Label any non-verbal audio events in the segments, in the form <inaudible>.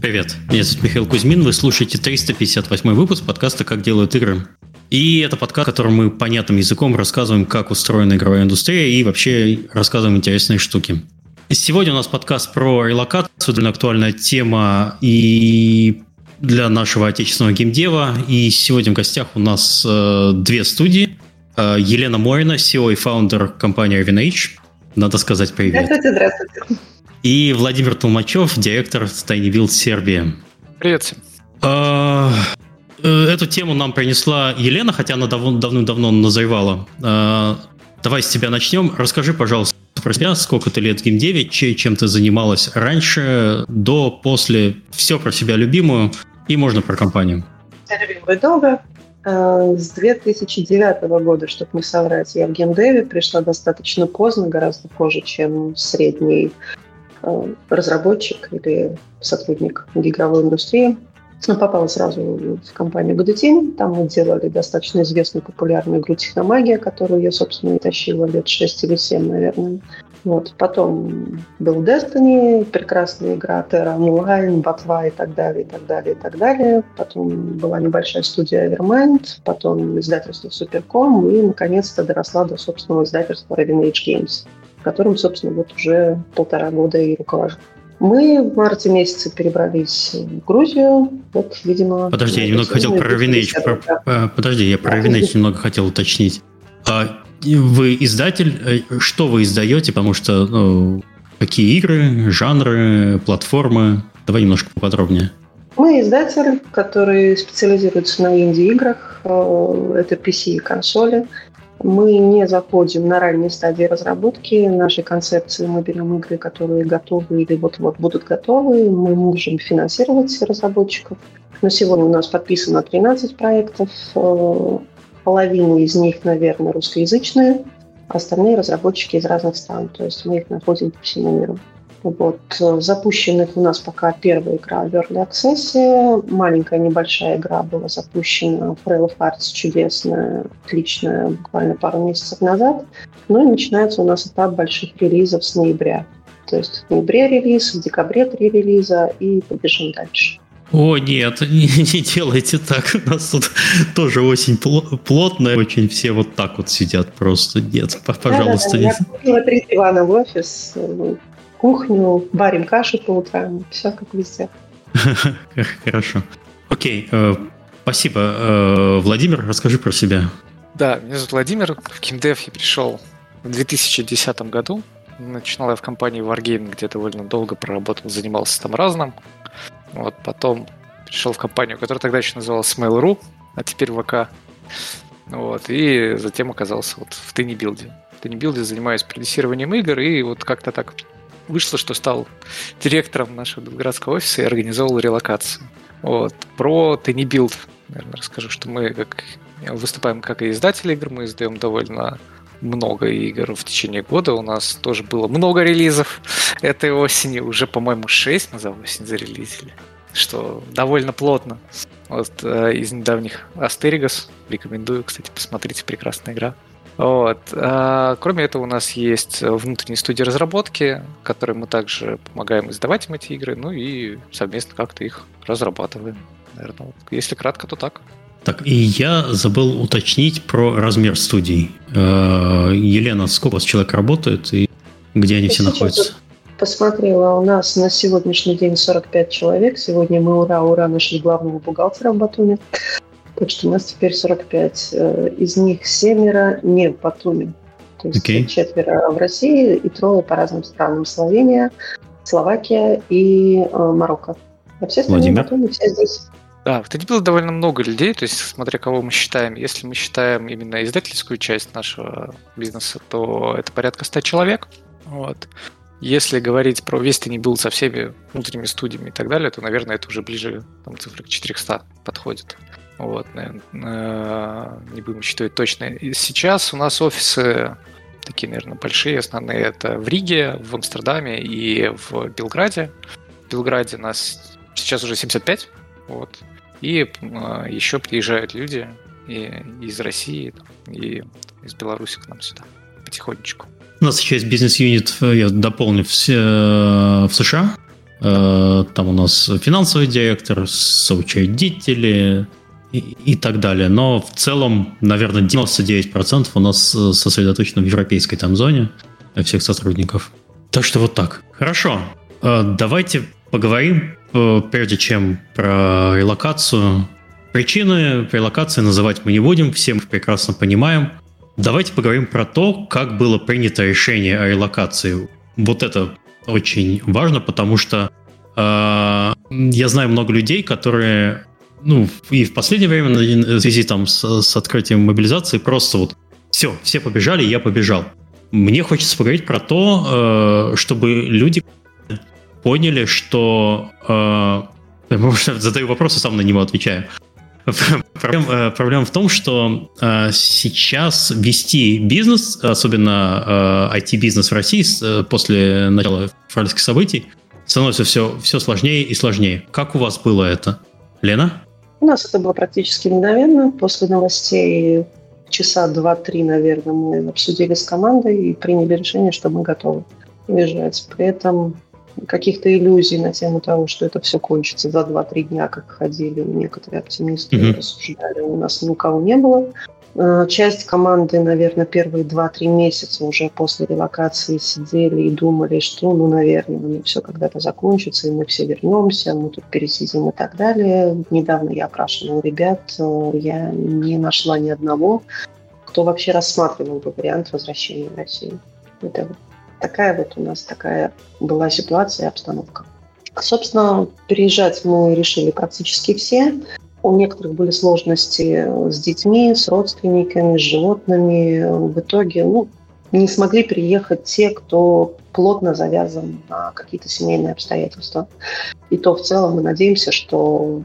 Привет, меня зовут Михаил Кузьмин, вы слушаете 358 выпуск подкаста «Как делают игры». И это подкаст, в котором мы понятным языком рассказываем, как устроена игровая индустрия и вообще рассказываем интересные штуки. Сегодня у нас подкаст про релокацию, довольно актуальная тема и для нашего отечественного геймдева. И сегодня в гостях у нас э, две студии. Э, Елена Морина, CEO и фаундер компании RVNH. Надо сказать привет. Здравствуйте, здравствуйте. И Владимир Толмачев, директор Tiny Build Сербия. Привет всем. А, э, эту тему нам принесла Елена, хотя она дав- давным-давно назревала. А, давай с тебя начнем. Расскажи, пожалуйста, про себя, сколько ты лет в геймдеве, чем ты занималась раньше, до, после, все про себя любимую, и можно про компанию. Я любимую долго. А, с 2009 года, чтобы не соврать, я в геймдеве пришла достаточно поздно, гораздо позже, чем средний Э, разработчик или сотрудник игровой индустрии. Попала сразу в компанию Good Там мы делали достаточно известную популярную игру «Техномагия», которую я, собственно, и тащила лет 6 или 7, наверное. Вот. Потом был Destiny, прекрасная игра Terra Online, Ботва и так далее, и так далее, и так далее. Потом была небольшая студия Evermind, потом издательство Supercom и, наконец-то, доросла до собственного издательства Raven Age Games которым, собственно, вот уже полтора года и руковожу. Мы в марте месяце перебрались в Грузию. Вот, видимо... Подожди, я немного хотел про Ravенage. Про, подожди, я про Ravенage немного хотел уточнить. А вы издатель, э, что вы издаете? Потому что ну, какие игры, жанры, платформы? Давай немножко поподробнее. Мы издатель, который специализируется на инди-играх. Э, это PC и консоли. Мы не заходим на ранние стадии разработки нашей концепции. Мы берем игры, которые готовы или вот-вот будут готовы. Мы можем финансировать разработчиков. На сегодня у нас подписано 13 проектов. Э, половина из них, наверное, русскоязычные. Остальные разработчики из разных стран. То есть мы их находим по всему миру. Вот. Э, запущенных у нас пока первая игра Early Access. Маленькая небольшая игра была запущена в Rail of Hearts, чудесная, отличная, буквально пару месяцев назад. Ну и начинается у нас этап больших релизов с ноября. То есть в ноябре релиз, в декабре три релиза и побежим дальше. О, нет, <laughs> не, не делайте так. У нас тут тоже осень плотная, очень все вот так вот сидят просто. Нет, пожалуйста. Да, да, да. Я купила три дивана в офис, кухню, варим кашу по утрам, все как везде. Хорошо. Окей, э, спасибо. Э, Владимир, расскажи про себя. Да, меня зовут Владимир. В Кимдев я пришел в 2010 году. Начинал я в компании Wargame, где довольно долго проработал, занимался там разным. Вот, потом пришел в компанию, которая тогда еще называлась Mail.ru, а теперь ВК. Вот, и затем оказался вот в Теннибилде. В Теннибилде занимаюсь продюсированием игр, и вот как-то так вышло, что стал директором нашего белградского офиса и организовал релокацию. Вот. Про Tiny Build, наверное, расскажу, что мы как выступаем как и издатели игр, мы издаем довольно много игр в течение года. У нас тоже было много релизов этой осени. Уже, по-моему, 6 мы за осень зарелизили. Что довольно плотно. Вот э, из недавних Астеригас. Рекомендую, кстати, посмотрите, прекрасная игра. Вот. А, кроме этого, у нас есть внутренние студии разработки, которые мы также помогаем издавать им эти игры, ну и совместно как-то их разрабатываем. Наверное, вот. если кратко, то так. Так, и я забыл уточнить про размер студий. А, Елена, сколько у вас человек работает и где они все находятся? Посмотрела, у нас на сегодняшний день 45 человек. Сегодня мы ура-ура нашли главного бухгалтера в Батуме. Так что у нас теперь 45. Э, из них семеро не в Батуми. То есть okay. четверо в России и трое по разным странам. Словения, Словакия и э, Марокко. А все остальные Батуми, все здесь. Да, в было довольно много людей, то есть смотря кого мы считаем. Если мы считаем именно издательскую часть нашего бизнеса, то это порядка 100 человек. Вот. Если говорить про весь не был со всеми внутренними студиями и так далее, то, наверное, это уже ближе там, цифры к 400 подходит. Вот, наверное, не будем считать точно. И сейчас у нас офисы такие, наверное, большие, основные. Это в Риге, в Амстердаме и в Белграде. В Белграде нас сейчас уже 75. Вот. И э, еще приезжают люди и из России, и из Беларуси к нам сюда потихонечку. У нас сейчас бизнес-юнит, я дополню, все в США. Э, там у нас финансовый директор, соучредители и, и так далее. Но в целом, наверное, 99% у нас э, сосредоточено в европейской там зоне всех сотрудников. Так что вот так. Хорошо. Э, давайте поговорим, прежде чем про релокацию. Причины релокации называть мы не будем, все мы прекрасно понимаем. Давайте поговорим про то, как было принято решение о релокации. Вот это очень важно, потому что э, я знаю много людей, которые, ну, и в последнее время в связи там с, с открытием мобилизации просто вот все, все побежали, я побежал. Мне хочется поговорить про то, э, чтобы люди поняли, что... Э, <laughs> задаю вопрос, и сам на него отвечаю. <laughs> Проблема, э, проблема в том, что э, сейчас вести бизнес, особенно э, IT-бизнес в России э, после начала февральских событий, становится все, все сложнее и сложнее. Как у вас было это? Лена? У нас это было практически мгновенно. После новостей часа два-три, наверное, мы обсудили с командой и приняли решение, что мы готовы уезжать. При этом каких-то иллюзий на тему того, что это все кончится за 2-3 дня, как ходили некоторые оптимисты mm-hmm. рассуждали, у нас ни у кого не было. Э, часть команды, наверное, первые 2-3 месяца уже после релокации сидели и думали, что, ну, наверное, ну, все когда-то закончится, и мы все вернемся, мы тут пересидим и так далее. Недавно я опрашивала ребят, э, я не нашла ни одного, кто вообще рассматривал бы вариант возвращения в Россию. Это такая вот у нас такая была ситуация и обстановка. Собственно, переезжать мы решили практически все. У некоторых были сложности с детьми, с родственниками, с животными. В итоге ну, не смогли приехать те, кто плотно завязан на какие-то семейные обстоятельства. И то в целом мы надеемся, что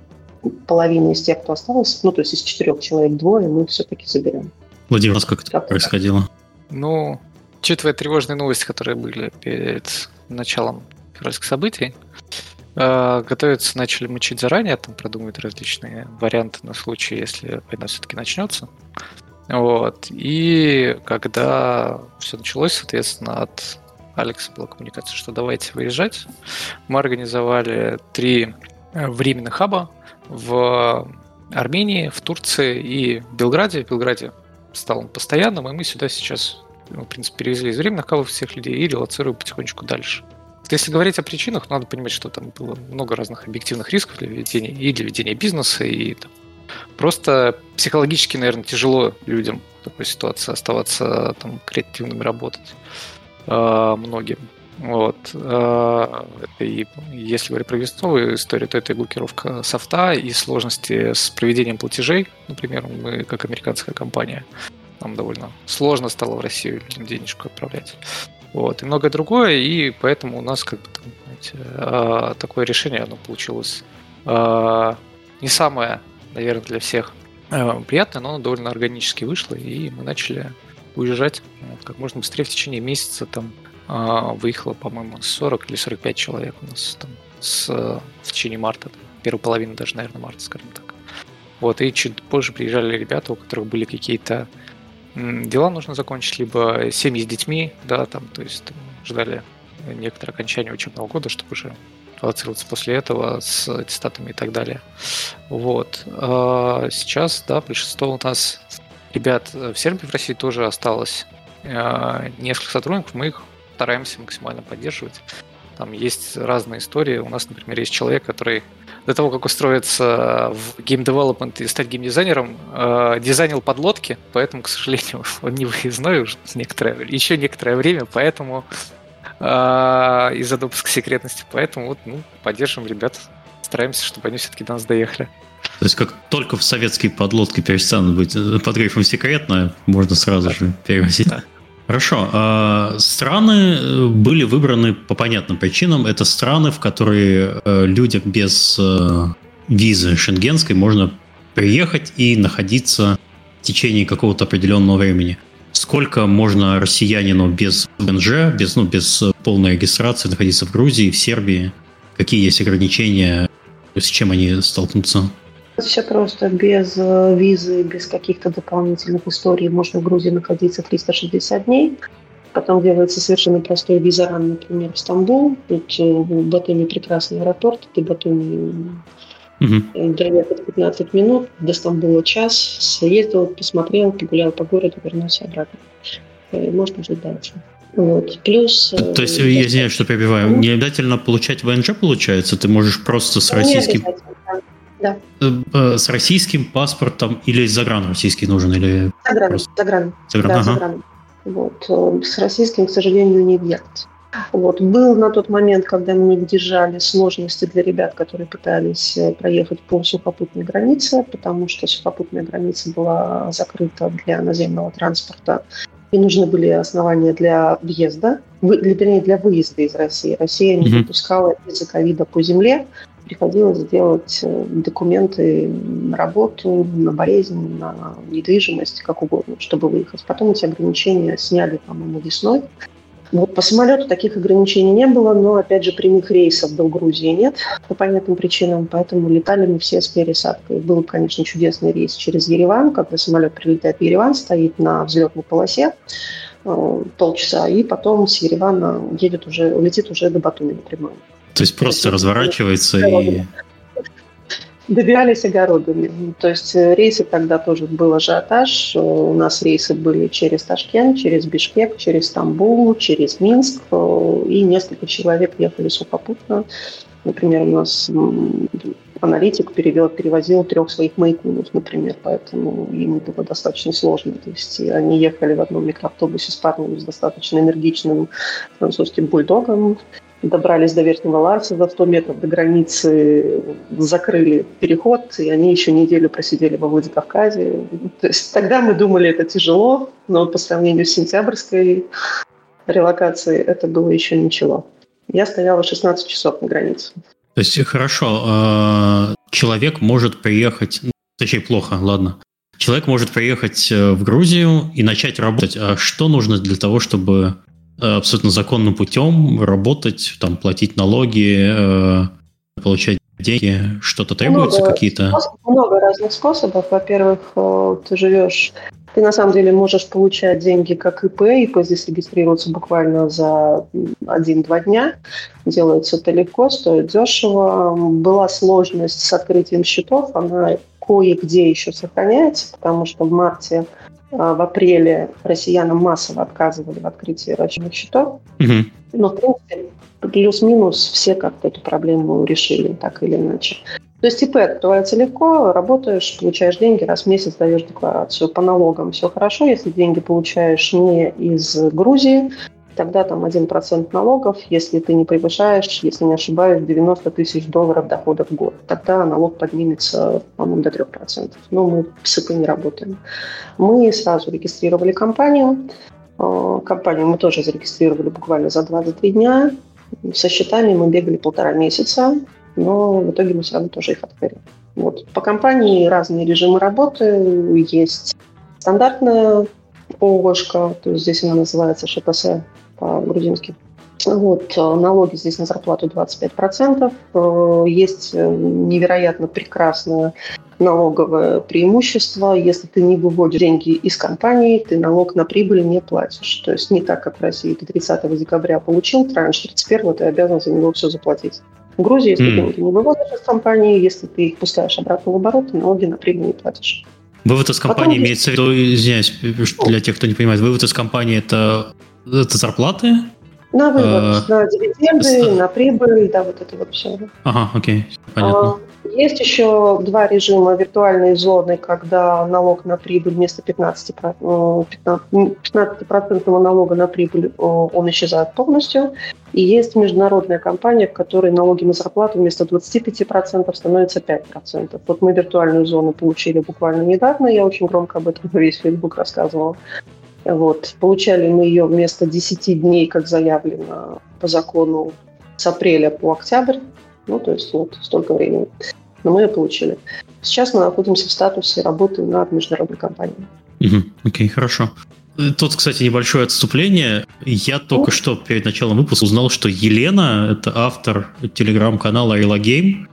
половина из тех, кто остался, ну, то есть из четырех человек двое, мы все-таки заберем. Владимир, у нас как это происходило? Ну, учитывая тревожные новости, которые были перед началом февральских событий, готовиться начали мучить заранее, там продумывают различные варианты на случай, если война все-таки начнется. Вот. И когда все началось, соответственно, от Алекса была коммуникация, что давайте выезжать. Мы организовали три э, временных хаба в Армении, в Турции и Белграде. В Белграде стал он постоянным, и мы сюда сейчас мы, в принципе, перевезли из временных кавов всех людей и релацируем потихонечку дальше. Если говорить о причинах, надо понимать, что там было много разных объективных рисков для ведения и для ведения бизнеса, и там, просто психологически, наверное, тяжело людям в такой ситуации оставаться там креативным и работать э, многим. Вот. Э, и если говорить про весновую историю, то это и блокировка софта, и сложности с проведением платежей. Например, мы как американская компания нам довольно сложно стало в Россию денежку отправлять. Вот, и многое другое, и поэтому у нас как бы там, знаете, а, такое решение, оно получилось а, не самое, наверное, для всех а, приятное, но оно довольно органически вышло, и мы начали уезжать как можно быстрее в течение месяца там выехало, по-моему, 40 или 45 человек у нас там с, в течение марта, первую половину даже, наверное, марта, скажем так. Вот, и чуть позже приезжали ребята, у которых были какие-то дела нужно закончить, либо семьи с детьми, да, там, то есть ждали некоторое окончание учебного года, чтобы уже релацироваться после этого с аттестатами и так далее. Вот. А сейчас, да, большинство у нас ребят в Сербии, в России тоже осталось а, несколько сотрудников, мы их стараемся максимально поддерживать. Там есть разные истории. У нас, например, есть человек, который до того, как устроиться в гейм девелопмент и стать геймдизайнером, э, дизайнил подлодки, поэтому, к сожалению, <laughs> он не выездной уже некоторое, еще некоторое время, поэтому э, из-за допуска секретности. Поэтому вот, ну, поддержим ребят, стараемся, чтобы они все-таки до нас доехали. То есть как только в советские подлодки перестанут быть под грифом секретно, можно сразу же перевозить. Да. Хорошо. А, страны э, были выбраны по понятным причинам. Это страны, в которые э, людям без э, визы шенгенской можно приехать и находиться в течение какого-то определенного времени. Сколько можно россиянину без ВНЖ, без, ну, без полной регистрации находиться в Грузии, в Сербии? Какие есть ограничения? С чем они столкнутся? Все просто без э, визы, без каких-то дополнительных историй можно в Грузии находиться 360 дней. Потом делается совершенно простой визаран, например, в Стамбул. Тут э, в Батуми прекрасный аэропорт, ты Батуми угу. доехать 15 минут, до Стамбула час, съездил, посмотрел, погулял по городу, вернулся обратно. И можно жить дальше. Вот. Плюс... То есть, я извиняюсь, что перебиваю, не обязательно получать ВНЖ, получается? Ты можешь просто с российским... Да. С российским паспортом или загран российский нужен? Или загран, просто... загран. Загран, да, ага. загран. Вот. Э, с российским, к сожалению, не делать. Вот. Был на тот момент, когда мы держали сложности для ребят, которые пытались э, проехать по сухопутной границе, потому что сухопутная граница была закрыта для наземного транспорта, и нужны были основания для въезда, вернее, для выезда из России. Россия не допускала из-за ковида по земле, приходилось делать э, документы на работу, на болезнь, на недвижимость, как угодно, чтобы выехать. Потом эти ограничения сняли, по-моему, весной. Вот по самолету таких ограничений не было, но, опять же, прямых рейсов до Грузии нет по понятным причинам, поэтому летали мы все с пересадкой. Был, конечно, чудесный рейс через Ереван, когда самолет прилетает в Ереван, стоит на взлетной полосе э, полчаса, и потом с Еревана едет уже, летит уже до Батуми напрямую. То есть просто разворачивается и... Добирались огородами. То есть э, рейсы тогда тоже был ажиотаж. У нас рейсы были через Ташкент, через Бишкек, через Стамбул, через Минск. И несколько человек ехали сухопутно. Например, у нас аналитик перевел, перевозил трех своих майкунов, например, поэтому им было достаточно сложно. То есть они ехали в одном микроавтобусе с парнем с достаточно энергичным французским бульдогом, добрались до Верхнего Ларса за 100 метров до границы, закрыли переход, и они еще неделю просидели во Владикавказе. То есть тогда мы думали, это тяжело, но по сравнению с сентябрьской релокацией это было еще ничего. Я стояла 16 часов на границе. То есть хорошо, а, человек может приехать, ну, точнее плохо, ладно. Человек может приехать э, в Грузию и начать работать. А что нужно для того, чтобы абсолютно законным путем работать, там, платить налоги, э, получать деньги, что-то требуется какие-то? Много разных способов. Во-первых, э, ты живешь, ты на самом деле можешь получать деньги как ИП, ИП здесь регистрируется буквально за один-два дня. Делается это легко, стоит дешево. Была сложность с открытием счетов, она кое-где еще сохраняется, потому что в марте в апреле россиянам массово отказывали в открытии расчетных счетов. Угу. Но, в принципе, плюс-минус все как-то эту проблему решили, так или иначе. То есть ИП открывается легко, работаешь, получаешь деньги, раз в месяц даешь декларацию. По налогам все хорошо, если деньги получаешь не из Грузии, тогда там 1% налогов, если ты не превышаешь, если не ошибаюсь, 90 тысяч долларов дохода в год. Тогда налог поднимется, по-моему, до 3%. Но мы с ИП не работаем. Мы сразу регистрировали компанию. Э, компанию мы тоже зарегистрировали буквально за 23 дня. Со счетами мы бегали полтора месяца, но в итоге мы все равно тоже их открыли. Вот. По компании разные режимы работы. Есть стандартная ООшка, то есть здесь она называется ШПС по-грузински. Вот, э, налоги здесь на зарплату 25%. Э, есть э, невероятно прекрасное налоговое преимущество. Если ты не выводишь деньги из компании, ты налог на прибыль не платишь. То есть не так, как в России. Ты 30 декабря получил транш, 31 ты обязан за него все заплатить. В Грузии, если mm. ты не выводишь из компании, если ты их пускаешь обратно в оборот, налоги на прибыль не платишь. Вывод из компании Потом имеется в виду, извиняюсь, для тех, кто не понимает, вывод из компании это это зарплаты? На вывод, а, на дивиденды, на прибыль, да, вот это вот все. Ага, окей, понятно. А, есть еще два режима виртуальной зоны, когда налог на прибыль вместо 15%, 15, 15 налога на прибыль он исчезает полностью. И есть международная компания, в которой налоги на зарплату вместо 25% становятся 5%. Вот мы виртуальную зону получили буквально недавно, я очень громко об этом <laughs> весь Facebook рассказывала. Вот. Получали мы ее вместо 10 дней, как заявлено по закону, с апреля по октябрь. Ну, то есть вот столько времени. Но мы ее получили. Сейчас мы находимся в статусе работы над международной компанией. Угу, окей, хорошо. Тут, кстати, небольшое отступление. Я только что перед началом выпуска узнал, что Елена – это автор телеграм-канала Ayla Game,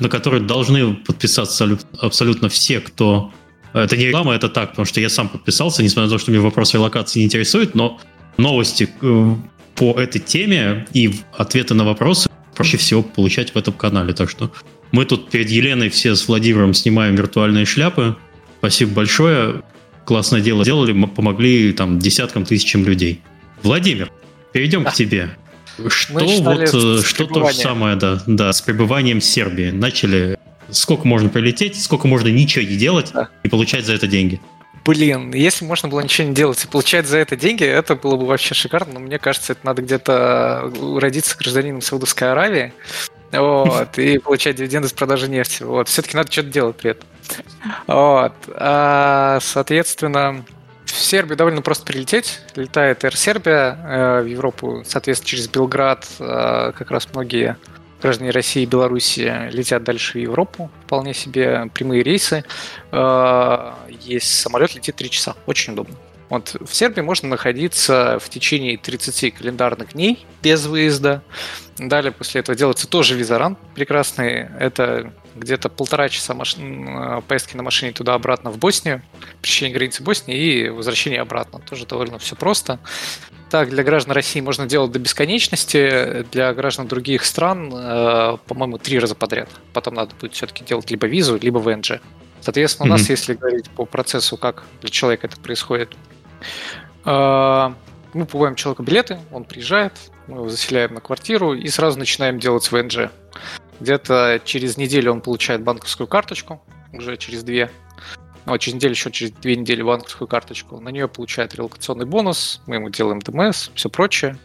на который должны подписаться абсолютно все, кто это не реклама, это так, потому что я сам подписался, несмотря на то, что мне вопрос релокации не интересует, но новости э, по этой теме и ответы на вопросы проще всего получать в этом канале. Так что мы тут перед Еленой все с Владимиром снимаем виртуальные шляпы. Спасибо большое. Классное дело сделали, помогли там десяткам тысячам людей. Владимир, перейдем к тебе. Что вот э, что то же самое, да, да, с пребыванием в Сербии. Начали сколько можно прилететь, сколько можно ничего не делать да. и получать за это деньги. Блин, если можно было ничего не делать и получать за это деньги, это было бы вообще шикарно, но мне кажется, это надо где-то родиться гражданином Саудовской Аравии, <laughs> вот, и получать дивиденды с продажи нефти. Вот, все-таки надо что-то делать при этом. Вот, а, соответственно, в Сербию довольно просто прилететь. Летает Air Serbia э, в Европу, соответственно, через Белград э, как раз многие граждане России и Беларуси летят дальше в Европу. Вполне себе прямые рейсы. Э, есть самолет, летит 3 часа. Очень удобно. Вот в Сербии можно находиться в течение 30 календарных дней без выезда. Далее после этого делается тоже визаран прекрасный. Это где-то полтора часа маш... поездки на машине туда-обратно в Боснию, пересечение границы Боснии и возвращение обратно. Тоже довольно все просто. Так, для граждан России можно делать до бесконечности, для граждан других стран, э, по-моему, три раза подряд. Потом надо будет все-таки делать либо визу, либо ВНЖ. Соответственно, у нас, mm-hmm. если говорить по процессу, как для человека это происходит, э, мы покупаем человеку билеты, он приезжает, мы его заселяем на квартиру и сразу начинаем делать ВНЖ. Где-то через неделю он получает банковскую карточку, уже через две. Ну, через неделю, еще через две недели банковскую карточку. На нее получает релокационный бонус, мы ему делаем ДМС, все прочее.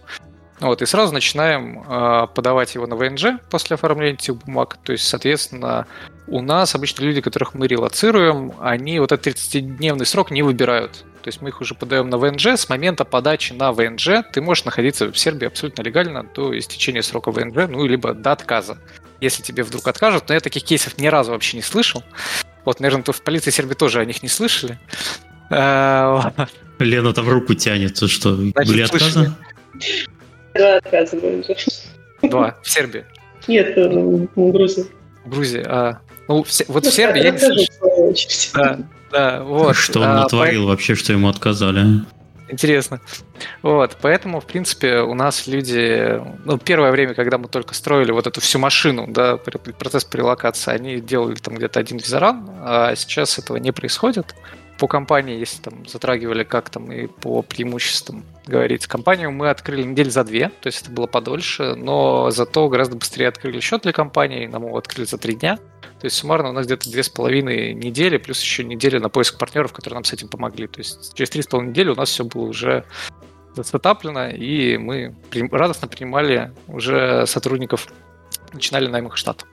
Вот, и сразу начинаем э, подавать его на ВНЖ после оформления этих бумаг. То есть, соответственно, у нас обычно люди, которых мы релацируем, они вот этот 30-дневный срок не выбирают. То есть мы их уже подаем на ВНЖ. С момента подачи на ВНЖ ты можешь находиться в Сербии абсолютно легально до истечения срока ВНЖ, ну, либо до отказа. Если тебе вдруг откажут, но я таких кейсов ни разу вообще не слышал. Вот, наверное, то в полиции Сербии тоже о них не слышали. А, Лена там руку тянет, то что, Значит, были отказы? Два отказа. Два, в Сербии? Нет, э, в Грузии. В Грузии, а... Ну, в, вот ну, в Сербии я не слышал. Да, да, вот. Что он а, натворил вообще, что ему отказали? Интересно. Вот, поэтому, в принципе, у нас люди, ну, первое время, когда мы только строили вот эту всю машину, да, процесс прелокации, они делали там где-то один визаран, а сейчас этого не происходит. По компании, если там затрагивали как там и по преимуществам говорить, компанию мы открыли недель за две, то есть это было подольше, но зато гораздо быстрее открыли счет для компании, нам его открыли за три дня. То есть суммарно у нас где-то две с половиной недели, плюс еще неделя на поиск партнеров, которые нам с этим помогли. То есть через три с половиной недели у нас все было уже застатаплено, и мы радостно принимали уже сотрудников, начинали найм их штат.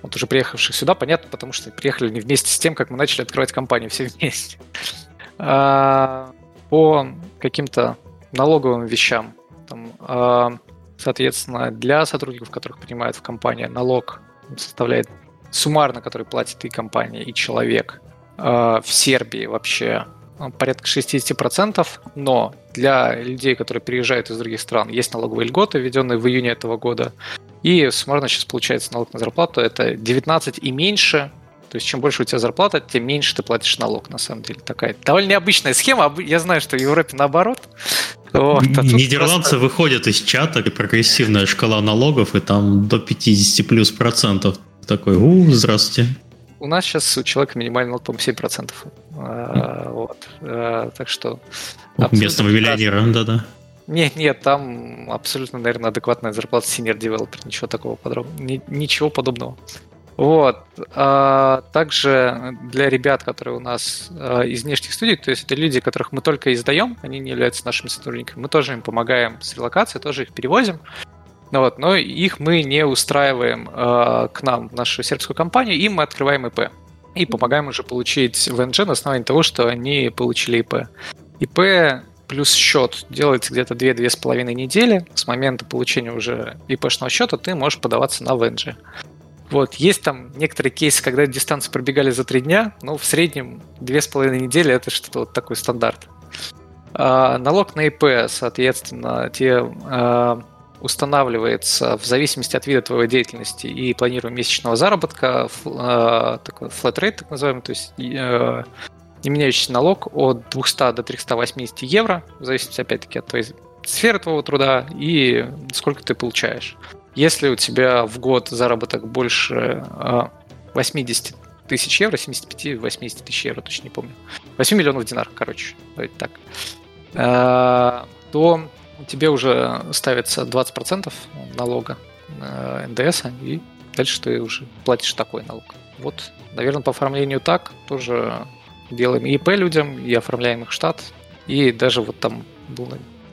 Вот уже приехавших сюда, понятно, потому что приехали не вместе с тем, как мы начали открывать компанию все вместе. А, по каким-то налоговым вещам, там, а, соответственно, для сотрудников, которых принимают в компании, налог составляет суммарно, который платит и компания, и человек э, в Сербии вообще ну, порядка 60%, но для людей, которые приезжают из других стран, есть налоговые льготы, введенные в июне этого года, и суммарно сейчас получается налог на зарплату это 19 и меньше, то есть чем больше у тебя зарплата, тем меньше ты платишь налог, на самом деле. Такая довольно необычная схема. Я знаю, что в Европе наоборот. Вот, а Нидерландцы просто... выходят из чата, прогрессивная шкала налогов, и там до 50 плюс процентов такой, у, здравствуйте. У нас сейчас у человека минимальный налог, по-моему, 7%. А, вот. А, так что... Местного миллионера, да-да. Нет, нет, там абсолютно, наверное, адекватная зарплата senior developer, ничего такого подобного, ничего подобного. Вот. А также для ребят, которые у нас а, из внешних студий, то есть это люди, которых мы только издаем, они не являются нашими сотрудниками, мы тоже им помогаем с релокацией, тоже их перевозим. Ну, вот, но их мы не устраиваем э, к нам, в нашу сербскую компанию, им мы открываем ИП. И помогаем уже получить ВНЖ на основании того, что они получили ИП. ИП плюс счет делается где-то 2-2,5 недели. С момента получения уже ИПшного счета ты можешь подаваться на ВНЖ. Вот, есть там некоторые кейсы, когда дистанции пробегали за 3 дня, но в среднем 2,5 недели это что-то вот такой стандарт. А, налог на ИП, соответственно, те а, устанавливается в зависимости от вида твоей деятельности и планируемого месячного заработка, э, такой flat rate, так называемый, то есть э, не меняющийся налог от 200 до 380 евро, в зависимости, опять-таки, от твоей сфера твоего труда и сколько ты получаешь. Если у тебя в год заработок больше 80 а, тысяч евро, 75-80 тысяч евро, точно не помню. 8 миллионов динаров, короче, так. То тебе уже ставится 20% налога НДС, и дальше ты уже платишь такой налог. Вот, наверное, по оформлению так тоже делаем ИП людям, и оформляем их штат, и даже вот там был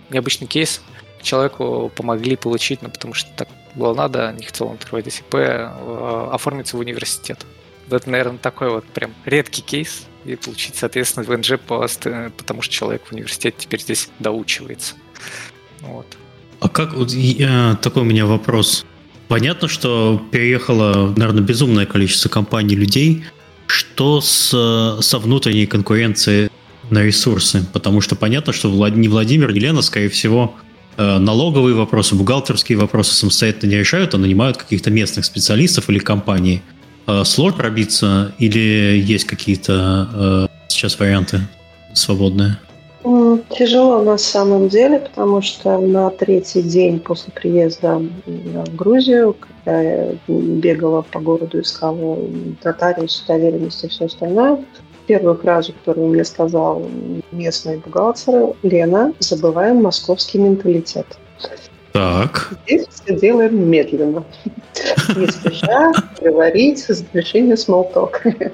необычный кейс, человеку помогли получить, ну, потому что так было надо, не хотел он открывать СИП, э, оформиться в университет. Это, наверное, такой вот прям редкий кейс, и получить, соответственно, в НЖ потому что человек в университете теперь здесь доучивается. Вот. А как, вот, э, такой у меня вопрос. Понятно, что переехало, наверное, безумное количество компаний людей. Что с, со внутренней конкуренцией на ресурсы? Потому что понятно, что ни Владимир, ни Лена, скорее всего, э, налоговые вопросы, бухгалтерские вопросы самостоятельно не решают, а нанимают каких-то местных специалистов или компаний. Э, сложно пробиться или есть какие-то э, сейчас варианты свободные? Тяжело на самом деле, потому что на третий день после приезда в Грузию, когда я бегала по городу, искала нотариус, доверенность и все остальное, первую фразу, которую мне сказал местный бухгалтер, Лена, забываем московский менталитет. Так. Здесь все делаем медленно. Не спеша говорить, завершение small talk. <laughs>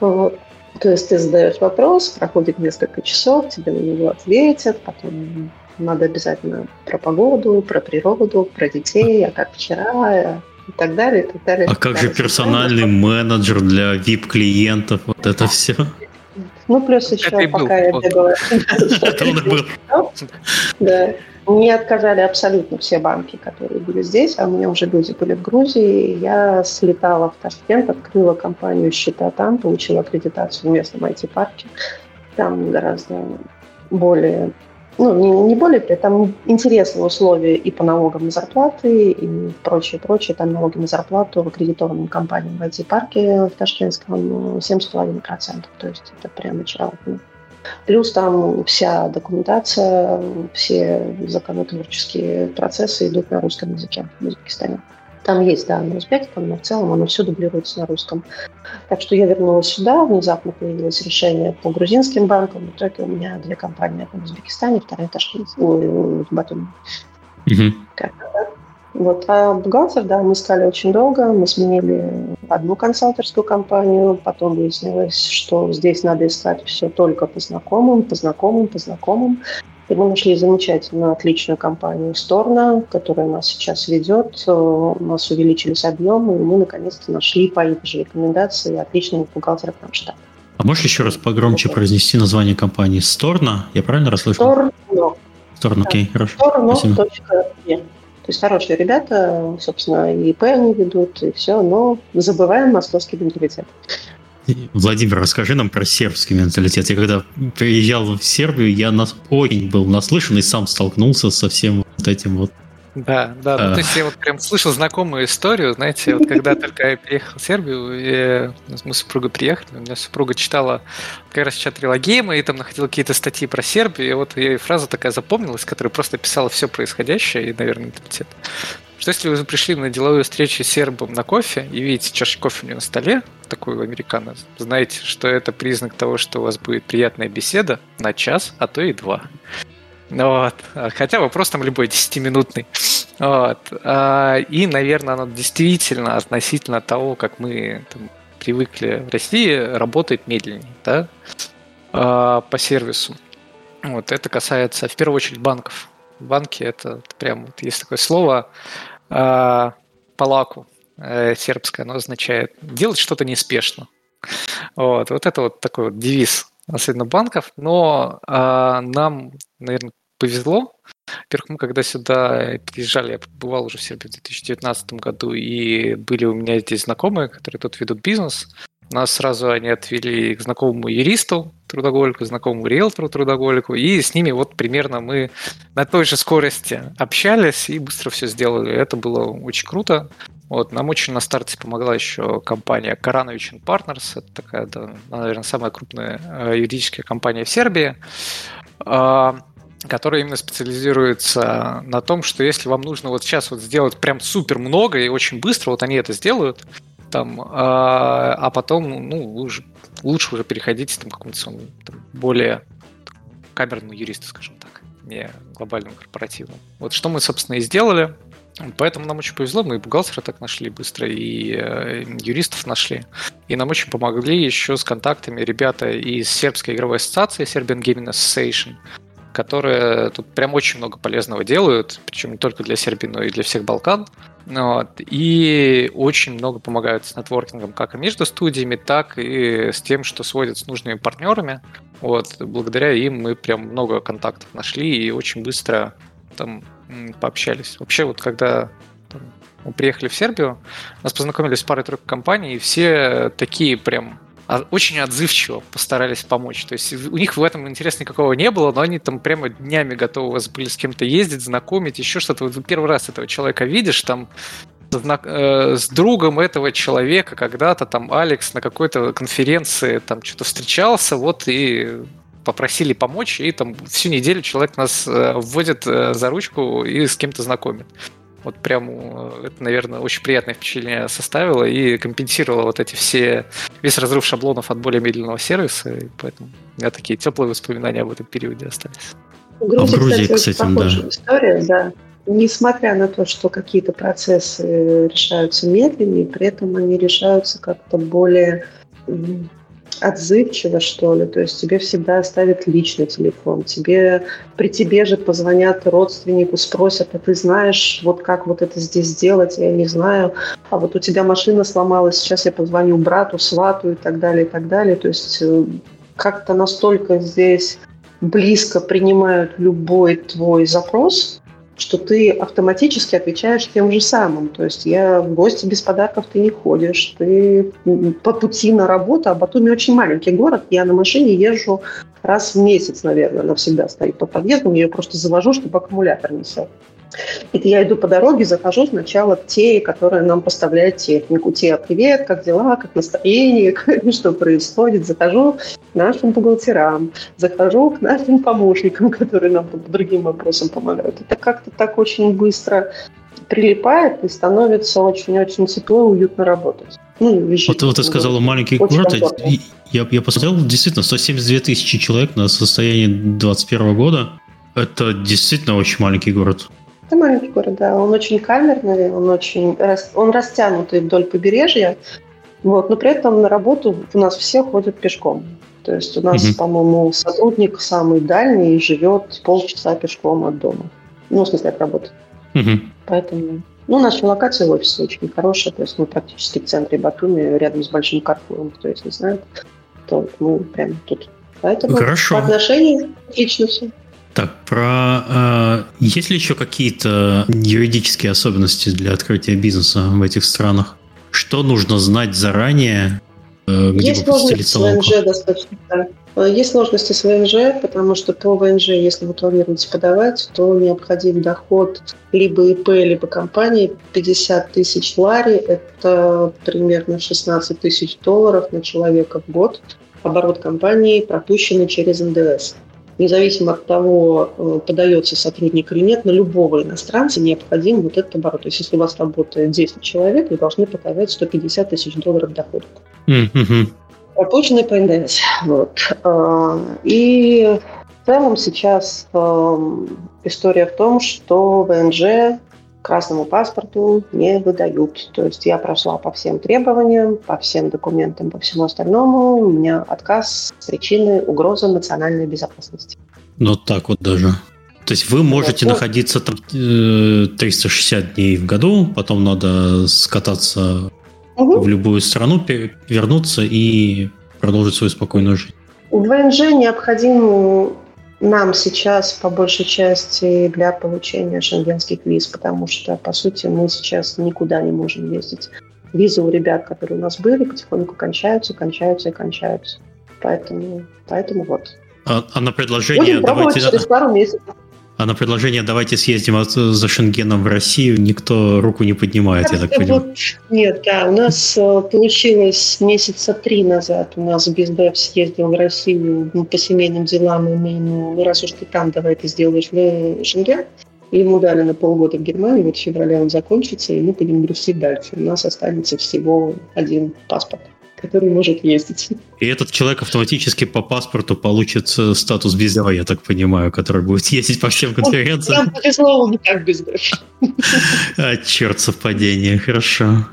Вот. То есть ты задаешь вопрос, проходит несколько часов, тебе на него ответят, потом надо обязательно про погоду, про природу, про детей, а как вчера, и так далее, и так далее. А как же персональный менеджер для VIP-клиентов, вот это все? Ну, плюс еще, пока я бегала... <laughs> Это он был. Да. Мне отказали абсолютно все банки, которые были здесь, а у меня уже люди были в Грузии. Я слетала в Ташкент, открыла компанию счета там, получила аккредитацию в местном IT-парке. Там гораздо более ну, не, не более, там интересные условия и по налогам на зарплаты, и прочее, прочее. Там налоги на зарплату в аккредитованном компаниям в IT-парке в Ташкентском 7,5%. То есть это прямо чаутно. Плюс там вся документация, все законотворческие процессы идут на русском языке в Узбекистане. Там есть, да, на узбекском, но в целом оно все дублируется на русском. Так что я вернулась сюда, внезапно появилось решение по грузинским банкам. В итоге у меня две компании, одна в Узбекистане, вторая в Ташкенте, в Батуми. Угу. Как-то так. Вот. А бухгалтер, да, мы искали очень долго. Мы сменили одну консалтерскую компанию. Потом выяснилось, что здесь надо искать все только по знакомым, по знакомым, по знакомым. И мы нашли замечательную, отличную компанию Сторна, которая нас сейчас ведет. У нас увеличились объемы, и мы наконец-то нашли по их же рекомендации отличного бухгалтера к нам штат. А можешь еще раз погромче произнести название компании Сторна? Я правильно расслышал? Сторно. Сторно, окей, хорошо. Сторно.е. То есть хорошие ребята, собственно, и ИП они ведут, и все, но забываем московский менталитет. Владимир, расскажи нам про сербский менталитет. Я когда приезжал в Сербию, я нас очень был наслышан и сам столкнулся со всем вот этим вот да, да, ну, то есть я вот прям слышал знакомую историю, знаете, вот когда только я приехал в Сербию, и мы с супругой приехали, у меня супруга читала как раз чат Релогейма, и там находила какие-то статьи про Сербию, и вот ей фраза такая запомнилась, которая просто писала все происходящее, и, наверное, менталитет. Что если вы пришли на деловую встречу с сербом на кофе и видите чашку кофе у него на столе, такую американо, знаете, что это признак того, что у вас будет приятная беседа на час, а то и два. Вот. Хотя вопрос там любой, <laughs> 10-минутный. Вот. А, и, наверное, оно действительно относительно того, как мы там, привыкли в России, работает медленнее да? А, по сервису. Вот. Это касается, в первую очередь, банков. Банки – это прям, вот есть такое слово а, палаку э, сербское, оно означает делать что-то неспешно. Вот, вот это вот такой вот девиз особенно банков, но а, нам, наверное, повезло. Во-первых, мы когда сюда приезжали, я побывал уже в Сербии в 2019 году, и были у меня здесь знакомые, которые тут ведут бизнес. Нас сразу они отвели к знакомому юристу, трудоголику, знакомому риэлтору, трудоголику, и с ними вот примерно мы на той же скорости общались и быстро все сделали. Это было очень круто. Вот, нам очень на старте помогла еще компания Karanovich Partners. Это такая, да, наверное, самая крупная э, юридическая компания в Сербии. А, который именно специализируется на том, что если вам нужно вот сейчас вот сделать прям супер много и очень быстро, вот они это сделают, там, а, а потом, ну, лучше, лучше уже переходить там, к какому-то более камерному юристу, скажем так, не глобальному корпоративному. Вот что мы, собственно, и сделали. Поэтому нам очень повезло, мы и бухгалтера так нашли быстро, и э, юристов нашли. И нам очень помогли еще с контактами ребята из сербской игровой ассоциации, Serbian Gaming Association, которые тут прям очень много полезного делают, причем не только для Сербии, но и для всех Балкан. Вот. И очень много помогают с нетворкингом как и между студиями, так и с тем, что сводят с нужными партнерами. Вот. Благодаря им мы прям много контактов нашли и очень быстро там пообщались. Вообще вот когда мы приехали в Сербию, нас познакомились с парой-тройкой компаний, и все такие прям очень отзывчиво постарались помочь. То есть у них в этом интереса никакого не было, но они там прямо днями готовы вас были с кем-то ездить, знакомить, еще что-то. Вот первый раз этого человека видишь, там э, с другом этого человека когда-то там Алекс на какой-то конференции там что-то встречался, вот и попросили помочь, и там всю неделю человек нас э, вводит э, за ручку и с кем-то знакомит. Вот прям э, это, наверное, очень приятное впечатление составило и компенсировало вот эти все, весь разрыв шаблонов от более медленного сервиса, и поэтому у меня такие теплые воспоминания об этом периоде остались. В Грузии, а в Грузии кстати, кстати да. история, да. Несмотря на то, что какие-то процессы решаются медленнее, при этом они решаются как-то более отзывчиво, что ли, то есть тебе всегда оставят личный телефон, тебе при тебе же позвонят родственнику, спросят, а ты знаешь, вот как вот это здесь сделать, я не знаю, а вот у тебя машина сломалась, сейчас я позвоню брату, свату и так далее, и так далее, то есть э, как-то настолько здесь близко принимают любой твой запрос, что ты автоматически отвечаешь тем же самым. То есть я в гости без подарков ты не ходишь, ты по пути на работу, а Батуми очень маленький город, я на машине езжу раз в месяц, наверное, она всегда стоит по подъезду, я ее просто завожу, чтобы аккумулятор не сел. Это я иду по дороге, захожу сначала к Тее, которая нам поставляет технику. Тея, привет, как дела, как настроение, <laughs> что происходит. Захожу к нашим бухгалтерам, захожу к нашим помощникам, которые нам по другим вопросам помогают. Это как-то так очень быстро прилипает и становится очень-очень тепло и уютно работать. Ну, вот, вот ты сказала маленький город. Я, я посмотрел, действительно, 172 тысячи человек на состоянии 2021 года. Это действительно очень маленький город. Это маленький город, да. Он очень камерный, он очень он растянутый вдоль побережья. Вот, но при этом на работу у нас все ходят пешком. То есть у нас, mm по-моему, сотрудник самый дальний живет полчаса пешком от дома. Ну, в смысле, от работы. mm Поэтому... Ну, наша локация офиса очень хорошая. То есть мы практически в центре Батуми, рядом с Большим Карфуром. Кто если знает, то мы прямо тут. Поэтому Хорошо. по отношению отлично все. Так, про... Э, есть ли еще какие-то юридические особенности для открытия бизнеса в этих странах? Что нужно знать заранее, э, где есть сложности с ВНЖ достаточно. Да. Есть сложности с ВНЖ, потому что по ВНЖ, если вы планируете подавать, то необходим доход либо ИП, либо компании 50 тысяч лари, это примерно 16 тысяч долларов на человека в год. Оборот компании пропущенный через НДС независимо от того, э, подается сотрудник или нет, на любого иностранца необходим вот этот оборот. То есть если у вас работает 10 человек, вы должны показать 150 тысяч долларов дохода. Mm-hmm. Пропущенный по НДС. Вот. А, и в целом сейчас эм, история в том, что ВНЖ красному паспорту не выдают. То есть я прошла по всем требованиям, по всем документам, по всему остальному. У меня отказ с причины угрозы национальной безопасности. Ну так вот даже. То есть вы можете вот, находиться там 360 э, дней в году, потом надо скататься угу. в любую страну, вернуться и продолжить свою спокойную жизнь. В ВНЖ необходим нам сейчас по большей части для получения шенгенских виз, потому что, по сути, мы сейчас никуда не можем ездить. Визы у ребят, которые у нас были, потихоньку кончаются, кончаются и кончаются. Поэтому, поэтому вот. А, а на предложение Будем давайте... через пару месяцев. А, на предложение «давайте съездим за Шенгеном в Россию» никто руку не поднимает, я так понимаю. Вот, нет, да, у нас э, получилось месяца три назад. У нас Безбэв съездил в Россию ну, по семейным делам, и мы, ну, раз уж ты там, давай ты сделаешь в Шенген. Ему дали на полгода в Германии, вот в феврале он закончится, и мы будем грустить дальше. У нас останется всего один паспорт который может ездить. И этот человек автоматически по паспорту получит э, статус бездела, я так понимаю, который будет ездить по всем конференциям. Нам повезло, он так без А, черт, совпадение, хорошо.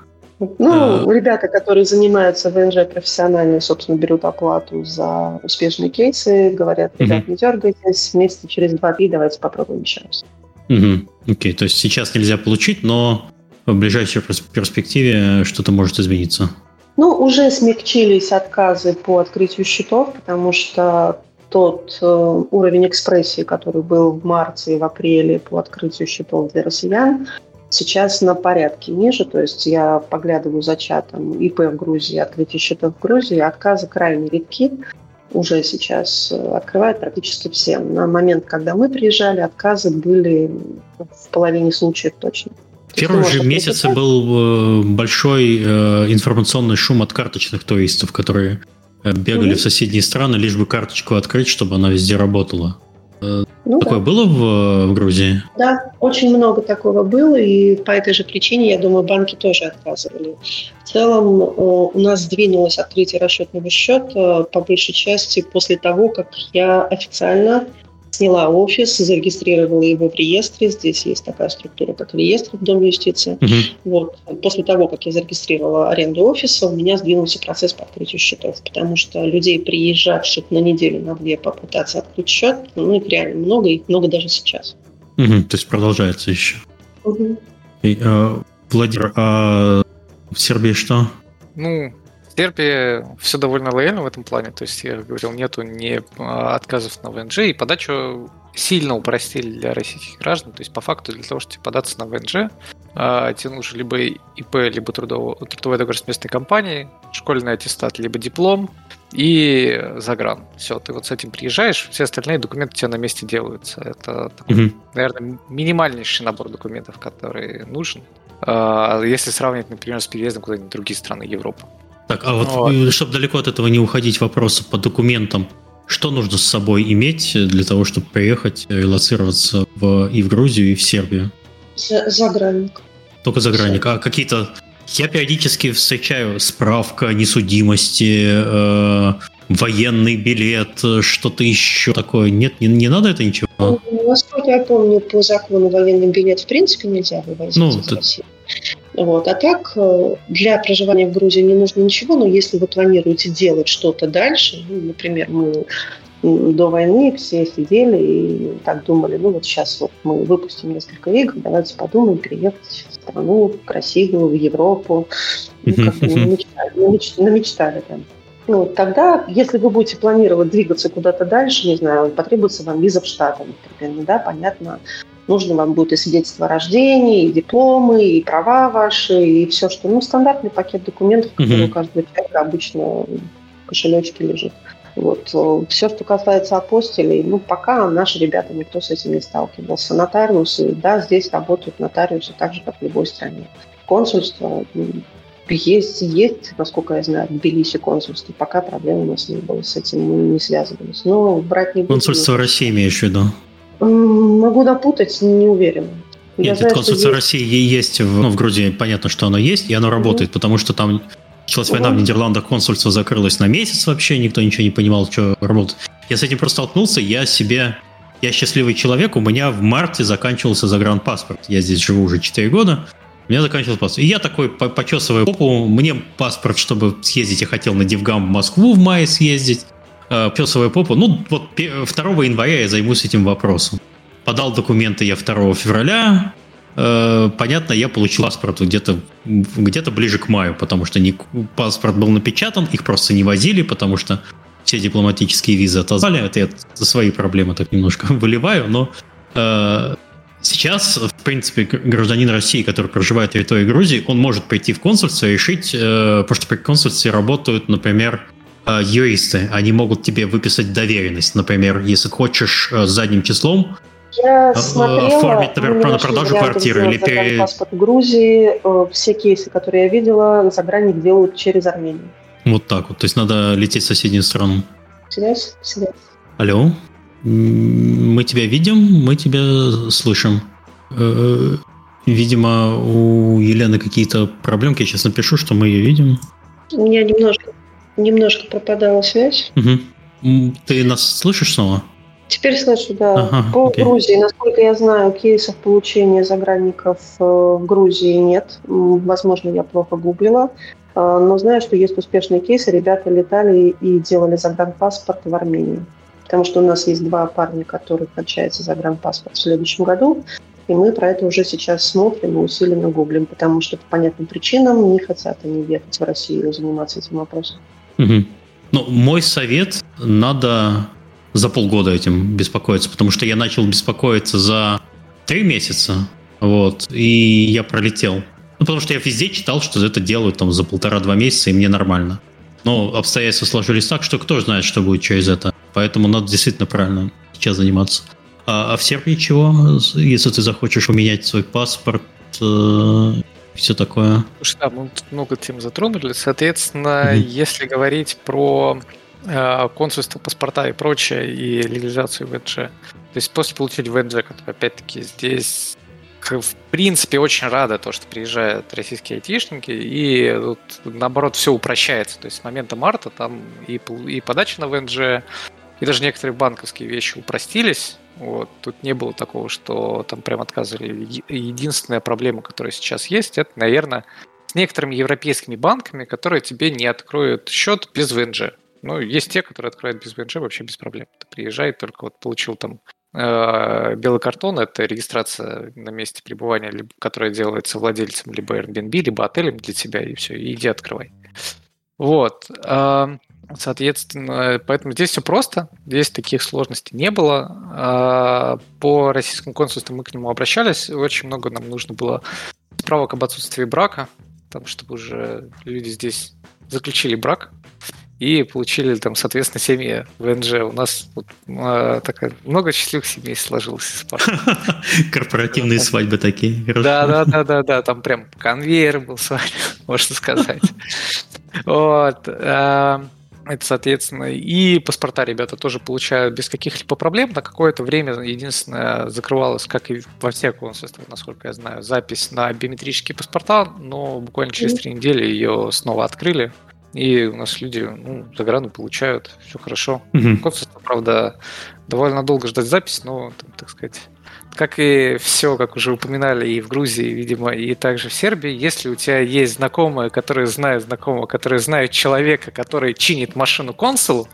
Ну, а... ребята, которые занимаются ВНЖ профессионально, собственно, берут оплату за успешные кейсы, говорят, ребят, угу. не дергайтесь, месяца через два-три давайте попробуем еще раз. Угу. Окей, то есть сейчас нельзя получить, но в ближайшей перспективе что-то может измениться. Ну, уже смягчились отказы по открытию счетов, потому что тот э, уровень экспрессии, который был в марте и в апреле по открытию счетов для россиян, сейчас на порядке ниже. То есть я поглядываю за чатом ИП в Грузии, открытие счетов в Грузии, отказы крайне редки. Уже сейчас э, открывают практически всем. На момент, когда мы приезжали, отказы были в половине случаев точно. Первые же месяцы был э, большой э, информационный шум от карточных туристов, которые э, бегали mm-hmm. в соседние страны, лишь бы карточку открыть, чтобы она везде работала. Ну, Такое да. было в, в Грузии? Да, очень много такого было, и по этой же причине, я думаю, банки тоже отказывали. В целом у нас сдвинулось открытие расчетного счета по большей части после того, как я официально сняла офис, зарегистрировала его в реестре. Здесь есть такая структура, как реестр в Доме юстиции. Uh-huh. Вот. После того, как я зарегистрировала аренду офиса, у меня сдвинулся процесс по открытию счетов, потому что людей, приезжавших на неделю, на две попытаться открыть счет, ну, их реально много, их много даже сейчас. Uh-huh. То есть продолжается еще. Uh-huh. И, э, Владимир, а в Сербии что? Ну, Сербии все довольно лояльно в этом плане. То есть, я говорил, нету ни а, отказов на ВНЖ, и подачу сильно упростили для российских граждан. То есть, по факту, для того, чтобы податься на ВНЖ, а, тебе нужно либо ИП, либо трудовой, трудовой договор с местной компанией, школьный аттестат, либо диплом и загран. Все, ты вот с этим приезжаешь, все остальные документы у тебя на месте делаются. Это, такой, угу. наверное, минимальнейший набор документов, который нужен. А, если сравнивать, например, с переездом куда-нибудь в другие страны Европы. Так, а вот, вот. Э, чтобы далеко от этого не уходить, вопросы по документам. Что нужно с собой иметь для того, чтобы приехать, релацироваться в, и в Грузию, и в Сербию? Загранник. Только загранник. А какие-то... Я периодически встречаю справка несудимости, э, военный билет, что-то еще такое. Нет, не, не надо это ничего? Ну, насколько я помню, по закону военный билет в принципе нельзя вывозить ну, из России. Вот. А так, э, для проживания в Грузии не нужно ничего, но если вы планируете делать что-то дальше, ну, например, мы до войны все сидели и так думали, ну вот сейчас вот мы выпустим несколько игр, давайте подумаем, переехать в страну красивую, в Европу. Ну, намечтали, намечтали, намечтали там. Ну, тогда, если вы будете планировать двигаться куда-то дальше, не знаю, потребуется вам виза в Штаты, например, да, понятно, нужно вам будет и свидетельство о рождении, и дипломы, и права ваши, и все, что... Ну, стандартный пакет документов, который mm-hmm. у каждого человека обычно в кошелечке лежит. Вот. Все, что касается апостолей, ну, пока наши ребята, никто с этим не сталкивался. Нотариусы, да, здесь работают нотариусы так же, как в любой стране. Консульство, есть, есть, насколько я знаю, в Тбилиси консульство. Пока проблем у нас не было с этим, мы не связывались. Но брать не будем. Консульство России имеешь в виду? Могу напутать, не уверен. Нет, знаю, консульство есть... России есть в, ну, в Грузии, понятно, что оно есть, и оно работает, mm потому что там началась война в Нидерландах, консульство закрылось на месяц вообще, никто ничего не понимал, что работает. Я с этим просто столкнулся, я себе... Я счастливый человек, у меня в марте заканчивался загранпаспорт. Я здесь живу уже 4 года, у меня заканчивался паспорт. И я такой почесываю попу, мне паспорт, чтобы съездить, я хотел на Дивгам в Москву в мае съездить. Э, песовую попу. Ну, вот 2 января я займусь этим вопросом. Подал документы я 2 февраля. Э, понятно, я получил паспорт где-то где ближе к маю, потому что не, паспорт был напечатан, их просто не возили, потому что все дипломатические визы отозвали. Это я за свои проблемы так немножко <laughs> выливаю, но э, сейчас, в принципе, гражданин России, который проживает на территории Грузии, он может прийти в консульство и решить, э, потому что при консульстве работают, например, юристы, они могут тебе выписать доверенность. Например, если хочешь э, задним числом Я смотрела, оформить, например, на продажу квартиры или пере... паспорт Грузии. Все кейсы, которые я видела, загранник делают через Армению. Вот так вот. То есть надо лететь в соседнюю страну. Связь? Связь. Алло? Мы тебя видим, мы тебя слышим. Э, видимо, у Елены какие-то проблемки. Я сейчас напишу, что мы ее видим. У меня немножко, немножко пропадала связь. Угу. Ты нас слышишь снова? Теперь слышу, да. Ага, По окей. Грузии, насколько я знаю, кейсов получения загранников э, в Грузии нет. Возможно, я плохо гуглила. Э, но знаю, что есть успешные кейсы. Ребята летали и делали загранпаспорт в Армении. Потому что у нас есть два парня, которые кончается загранпаспорт в следующем году. И мы про это уже сейчас смотрим и усиленно гуглим, потому что по понятным причинам не хотят они ехать в Россию заниматься этим вопросом. Угу. Ну, мой совет, надо за полгода этим беспокоиться, потому что я начал беспокоиться за три месяца, вот, и я пролетел. Ну, потому что я везде читал, что это делают там за полтора-два месяца, и мне нормально. Но обстоятельства сложились так, что кто знает, что будет через это. Поэтому надо действительно правильно сейчас заниматься. А, а в Сербии чего, если ты захочешь поменять свой паспорт, э, все такое? Слушай, да, мы тут много тем затронули. Соответственно, mm-hmm. если говорить про Э, консульство, паспорта и прочее, и легализацию ВНЖ. То есть после получения ВНЖ, который, опять-таки, здесь в принципе, очень рада то, что приезжают российские айтишники, и тут, наоборот, все упрощается. То есть с момента марта там и, и подача на ВНЖ, и даже некоторые банковские вещи упростились. Вот. Тут не было такого, что там прям отказывали. Единственная проблема, которая сейчас есть, это, наверное, с некоторыми европейскими банками, которые тебе не откроют счет без ВНЖ. Ну, есть те, которые открывают без ВНЖ вообще без проблем. Ты приезжай, только вот получил там э, белый картон, это регистрация на месте пребывания, либо, которая делается владельцем либо Airbnb, либо отелем для тебя, и все, иди открывай. Вот. Э, соответственно, поэтому здесь все просто, здесь таких сложностей не было. Э, по российскому консульству мы к нему обращались, очень много нам нужно было справок об отсутствии брака, там, чтобы уже люди здесь заключили брак, и получили там, соответственно, семьи ВНЖ. У нас вот, а, такая, много счастливых семей сложилось. <laughs> Корпоративные свадьбы такие. Да, да, да, да, да, там прям конвейер был свадьба, <laughs> можно сказать. <laughs> Вот. Это, соответственно, и паспорта ребята тоже получают без каких-либо проблем. На какое-то время, единственное, закрывалось, как и во всех консульствах, насколько я знаю, запись на биометрические паспорта, но буквально через три недели ее снова открыли. И у нас люди ну, заграну получают, все хорошо. Угу. Консульство, правда, довольно долго ждать запись, но, там, так сказать, как и все, как уже упоминали и в Грузии, видимо, и также в Сербии, если у тебя есть знакомые, которые знают знакомого, которые знают человека, который чинит машину консулу,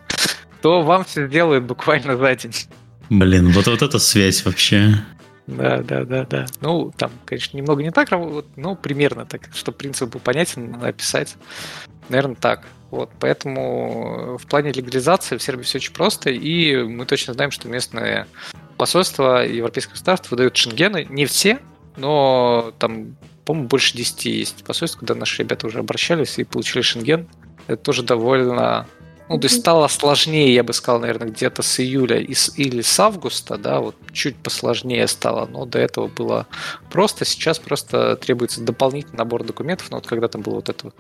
то вам все сделают буквально за день. Блин, вот, вот эта связь вообще. Да, да, да, да. Ну, там, конечно, немного не так, но примерно так, чтобы принцип был понятен, описать. Наверное, так. Вот, поэтому в плане легализации в Сербии все очень просто, и мы точно знаем, что местные посольства европейских государств выдают шенгены. Не все, но там, по-моему, больше 10 есть посольств, куда наши ребята уже обращались и получили шенген. Это тоже довольно ну, то есть стало сложнее, я бы сказал, наверное, где-то с июля или с августа, да, вот чуть посложнее стало, но до этого было просто. Сейчас просто требуется дополнительный набор документов, но вот когда там было вот это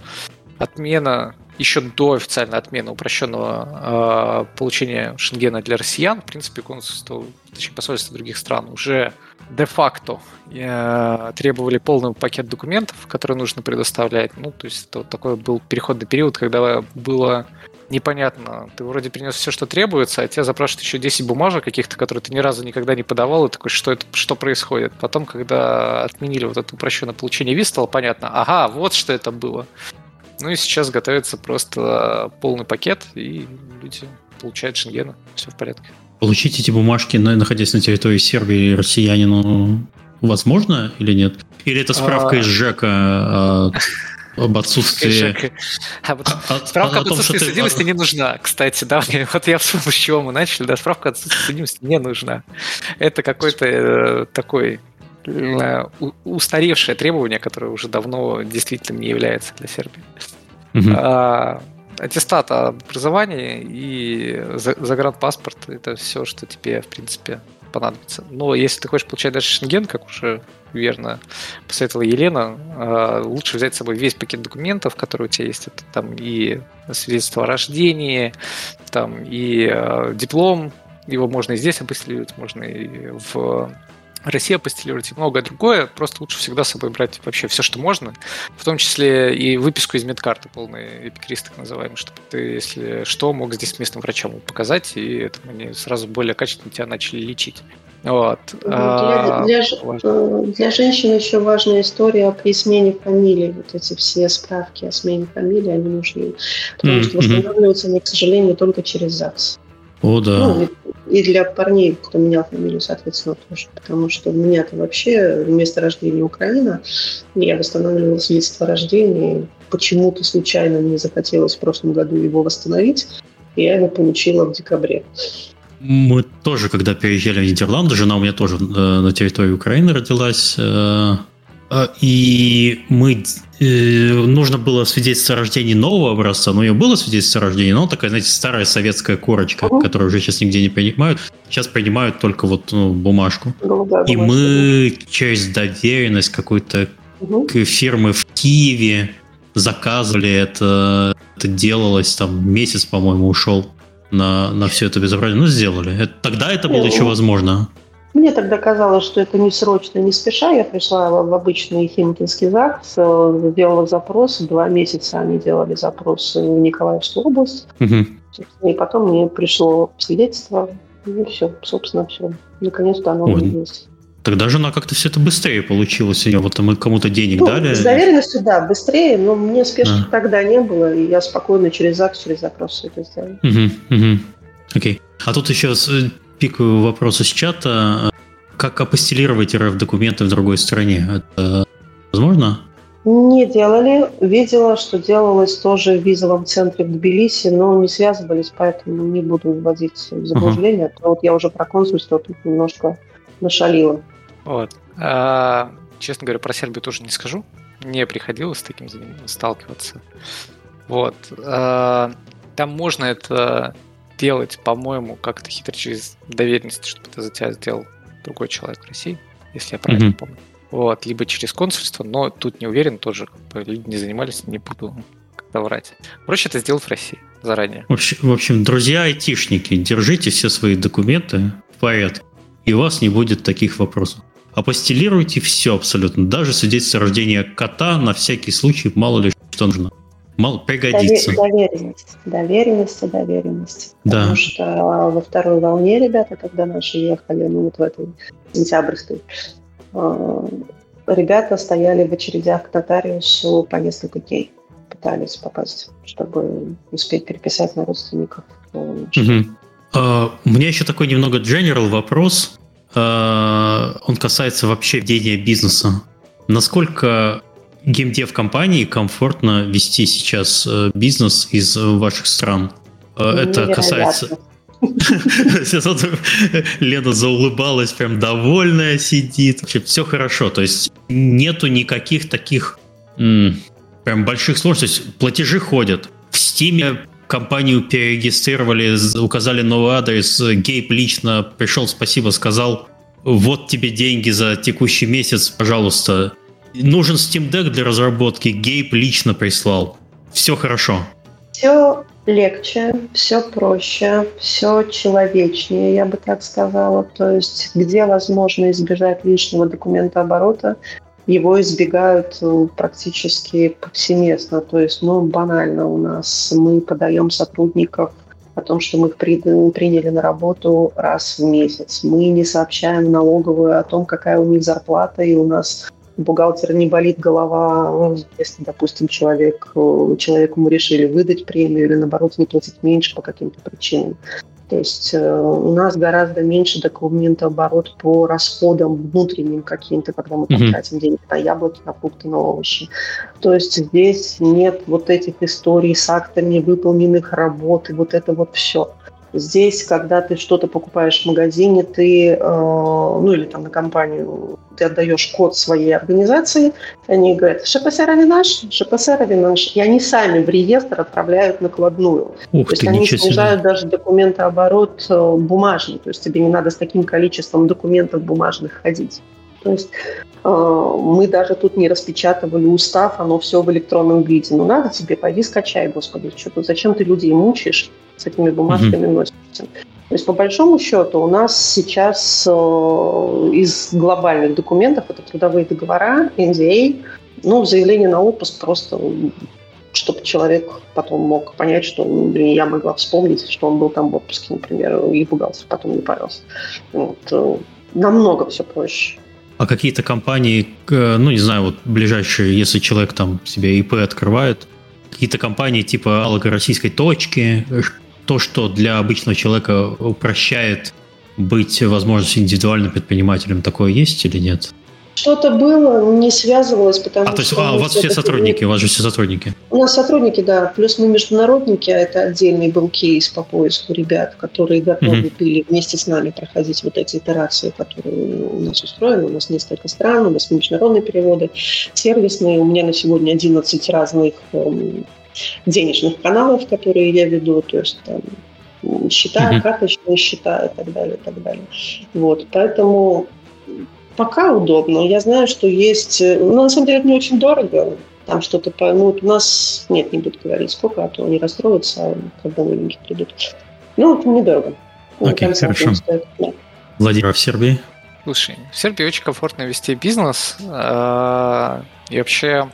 отмена, еще до официальной отмены упрощенного э, получения шенгена для россиян, в принципе, консульство, точнее, посольство других стран уже де-факто э, требовали полный пакет документов, которые нужно предоставлять. Ну, то есть это вот такой был переходный период, когда было непонятно. Ты вроде принес все, что требуется, а тебя запрашивают еще 10 бумажек каких-то, которые ты ни разу никогда не подавал, и такой, что это, что происходит. Потом, когда отменили вот это упрощенное получение виз, стало понятно, ага, вот что это было. Ну и сейчас готовится просто полный пакет, и люди получают шенгена. Все в порядке. Получить эти бумажки, находясь на территории Сербии, россиянину возможно или нет? Или это справка а... из ЖЭКа а, об отсутствии... А а, справка об отсутствии судимости не нужна, кстати, да, вот я вспомнил, с чего мы начали, да, справка об отсутствии судимости не нужна. Это какой-то э, такой устаревшее требование, которое уже давно действительно не является для Сербии. Угу. А, аттестат о образовании и загранпаспорт – это все, что тебе, в принципе, понадобится. Но если ты хочешь получать даже шенген, как уже верно посоветовала Елена, а, лучше взять с собой весь пакет документов, которые у тебя есть. Это там и свидетельство о рождении, там и а, диплом, его можно и здесь апостилировать, можно и в Россия апостилировать и многое другое. Просто лучше всегда с собой брать вообще все, что можно, в том числе и выписку из медкарты, полный эпикриз так называемый, чтобы ты, если что, мог здесь местным врачам показать, и это они сразу более качественно тебя начали лечить. Вот. Ну, для, для, э, для женщин еще важная история при смене фамилии. Вот эти все справки о смене фамилии, они нужны. Потому mm-hmm. что восстанавливаются они, к сожалению, только через ЗАГС. О, да. Ну, и для парней, кто менял фамилию, соответственно, тоже. Потому что у меня-то вообще место рождения Украина. Я восстанавливала свидетельство о рождении. Почему-то случайно мне захотелось в прошлом году его восстановить. И я его получила в декабре. Мы тоже, когда переезжали в Нидерланды, жена у меня тоже э, на территории Украины родилась. Э, э, и мы нужно было свидетельство о рождении нового образца, но у нее было свидетельство о рождении, но такая, знаете, старая советская корочка, uh-huh. которую уже сейчас нигде не принимают. Сейчас принимают только вот ну, бумажку. Голубая и бумажка. мы через доверенность какой-то uh-huh. фирмы в Киеве заказывали это, это делалось там месяц, по-моему, ушел на, на все это безобразие. Ну, сделали. Это, тогда это было еще возможно. Мне тогда казалось, что это не срочно, не спеша. Я пришла в обычный Химкинский ЗАГС, э, сделала запрос. Два месяца они делали запрос в Николаевскую область. Угу. И потом мне пришло свидетельство. И все, собственно, все. Наконец-то оно появилось. Тогда жена как-то все это быстрее получилось. Вот мы кому-то денег ну, дали. С доверенностью, да, быстрее, но мне спешки а. тогда не было, и я спокойно через ЗАГС, через запрос все это сделала. Угу, угу. Окей. А тут еще пикаю вопрос из чата. Как апостелировать РФ-документы в другой стране? Это возможно? Не делали. Видела, что делалось тоже в визовом центре в Тбилиси, но не связывались, поэтому не буду вводить в заблуждение. Uh-huh. Вот я уже про консульство тут немножко нашалила. Вот. А, честно говоря, про Сербию тоже не скажу. Не приходилось с таким сталкиваться. Вот. А, там можно это делать, по-моему, как-то хитро через доверенность, чтобы это за тебя сделал другой человек в России, если я правильно mm-hmm. помню. Вот, либо через консульство, но тут не уверен тоже, люди не занимались, не буду как-то врать. Проще это сделать в России заранее. В общем, в общем, друзья айтишники, держите все свои документы в порядке, и у вас не будет таких вопросов. Апостелируйте все абсолютно, даже свидетельство рождения кота на всякий случай, мало ли что нужно. Мало пригодится. Доверенность, доверенность доверенность. Да. Потому что во второй волне ребята, когда наши ехали, ну вот в этой сентябрьской, а, ребята стояли в очередях к нотариусу по несколько дней. Пытались попасть, чтобы успеть переписать на родственников. Угу. Uh, у меня еще такой немного general вопрос. Э, он касается вообще ведения бизнеса. Насколько геймдев компании комфортно вести сейчас э, бизнес из ваших стран? Э, это касается... <laughs> Лена заулыбалась, прям довольная сидит. Вообще все хорошо. То есть нету никаких таких прям больших сложностей. Платежи ходят. В Стиме компанию перерегистрировали, указали новый адрес, Гейб лично пришел, спасибо, сказал, вот тебе деньги за текущий месяц, пожалуйста. Нужен Steam Deck для разработки, Гейб лично прислал. Все хорошо. Все легче, все проще, все человечнее, я бы так сказала. То есть, где возможно избежать лишнего документа оборота, его избегают э, практически повсеместно. То есть, ну, банально у нас мы подаем сотрудников о том, что мы их приняли на работу раз в месяц. Мы не сообщаем налоговую о том, какая у них зарплата, и у нас бухгалтер не болит голова, если, допустим, человек, э, человеку мы решили выдать премию или, наоборот, не платить меньше по каким-то причинам. То есть э, у нас гораздо меньше документооборот по расходам внутренним каким-то, когда мы mm-hmm. тратим деньги на яблоки, на фрукты, на овощи. То есть здесь нет вот этих историй с актами выполненных работ и вот это вот все. Здесь, когда ты что-то покупаешь в магазине, ты, э, ну или там на компанию, ты отдаешь код своей организации, они говорят, ШПСР наш, ШПСР наш, и они сами в реестр отправляют накладную. Ух то есть ты, они ничего себе. снижают даже документооборот э, бумажный, то есть тебе не надо с таким количеством документов бумажных ходить. То есть э, мы даже тут не распечатывали устав, оно все в электронном виде. Ну надо тебе, пойди скачай, господи, что тут, зачем ты людей мучаешь, с этими бумажками mm-hmm. носишься. То есть, по большому счету, у нас сейчас э, из глобальных документов это трудовые договора, NDA, ну, заявление на отпуск просто чтобы человек потом мог понять, что блин, я могла вспомнить, что он был там в отпуске, например, и пугался, потом не парился. Вот. Э, намного все проще. А какие-то компании, ну, не знаю, вот ближайшие, если человек там себе ИП открывает, какие-то компании типа аллогороссийской точки, то, что для обычного человека упрощает быть возможностью индивидуальным предпринимателем, такое есть или нет? Что-то было, не связывалось, потому а, то есть, А, у вас все сотрудники, у вас же все сотрудники. У нас сотрудники, да, плюс мы международники, а это отдельный был кейс по поиску ребят, которые готовы mm-hmm. были вместе с нами проходить вот эти итерации, которые у нас устроены. У нас несколько стран, у нас международные переводы, сервисные. У меня на сегодня 11 разных эм, денежных каналов, которые я веду, то есть там счета, mm-hmm. карточные счета и так далее, и так далее. Вот, поэтому пока удобно. Я знаю, что есть, э, ну, на самом деле это не очень дорого, там что-то, ну, вот у нас, нет, не буду говорить сколько, а то они расстроятся, а когда новенькие придут. Ну, это недорого. Окей, okay, хорошо. Стоит, да. Владимир, а в Сербии? Слушай, в Сербии очень комфортно вести бизнес. А, и вообще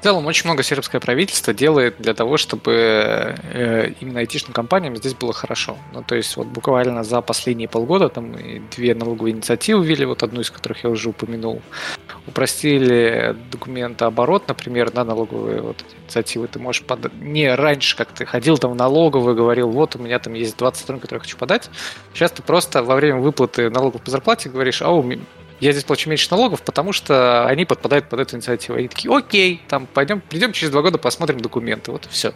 в целом очень много сербское правительство делает для того, чтобы э, именно айтишным компаниям здесь было хорошо. Ну, то есть вот буквально за последние полгода там две налоговые инициативы ввели, вот одну из которых я уже упомянул. Упростили документооборот, например, на налоговые вот инициативы. Ты можешь подать... Не раньше, как ты ходил там в налоговую, говорил, вот у меня там есть 20 сторон, которые я хочу подать. Сейчас ты просто во время выплаты налогов по зарплате говоришь, а у я здесь плачу меньше налогов, потому что они подпадают под эту инициативу. Они такие, окей, там пойдем, придем через два года, посмотрим документы, вот и все.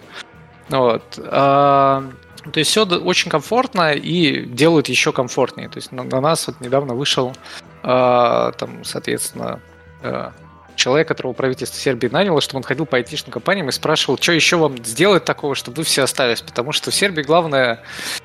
Вот. А, то есть все очень комфортно и делают еще комфортнее. То есть на, на нас вот недавно вышел, а, там, соответственно, а, человек, которого правительство Сербии наняло, чтобы он ходил по айтишным компаниям и спрашивал, что еще вам сделать такого, чтобы вы все остались. Потому что в Сербии главное,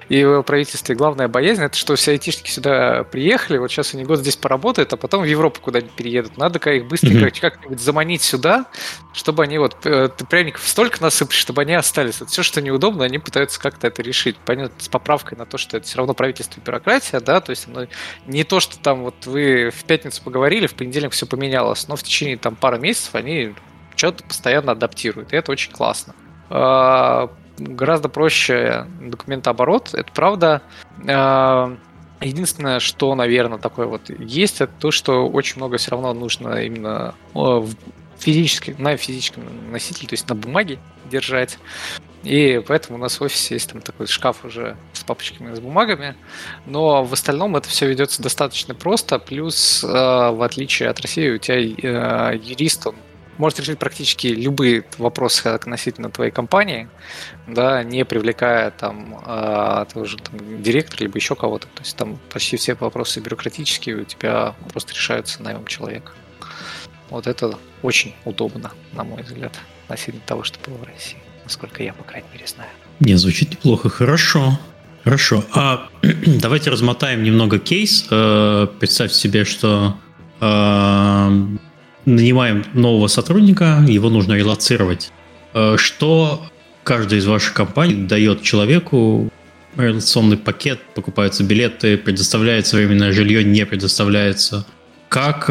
и в правительстве главная боязнь, это что все айтишники сюда приехали, вот сейчас они год здесь поработают, а потом в Европу куда-нибудь переедут. Надо их быстренько mm-hmm. как-нибудь заманить сюда, чтобы они вот, э, ты пряников столько насыпать, чтобы они остались. Вот все, что неудобно, они пытаются как-то это решить. Понятно, с поправкой на то, что это все равно правительство и бюрократия, да, то есть оно не то, что там вот вы в пятницу поговорили, в понедельник все поменялось, но в течение там пары месяцев они что-то постоянно адаптируют, и это очень классно. Гораздо проще документооборот, это правда. А, единственное, что, наверное, такое вот есть, это то, что очень много все равно нужно именно физически, на физическом носителе, то есть на бумаге держать. И поэтому у нас в офисе есть там такой шкаф уже с папочками с бумагами. Но в остальном это все ведется достаточно просто. Плюс, э, в отличие от России, у тебя э, юрист, он может решить практически любые вопросы относительно твоей компании, да, не привлекая там э, тоже там, директора либо еще кого-то. То есть там почти все вопросы бюрократические у тебя просто решаются наемом человека. Вот это очень удобно, на мой взгляд, относительно того, что было в России насколько я, по крайней мере, знаю. Не, звучит неплохо. Хорошо. Хорошо. А <clears throat> давайте размотаем немного кейс. Э, представьте себе, что э, нанимаем нового сотрудника, его нужно релацировать. Э, что каждая из ваших компаний дает человеку релационный пакет, покупаются билеты, предоставляется временное жилье, не предоставляется. Как,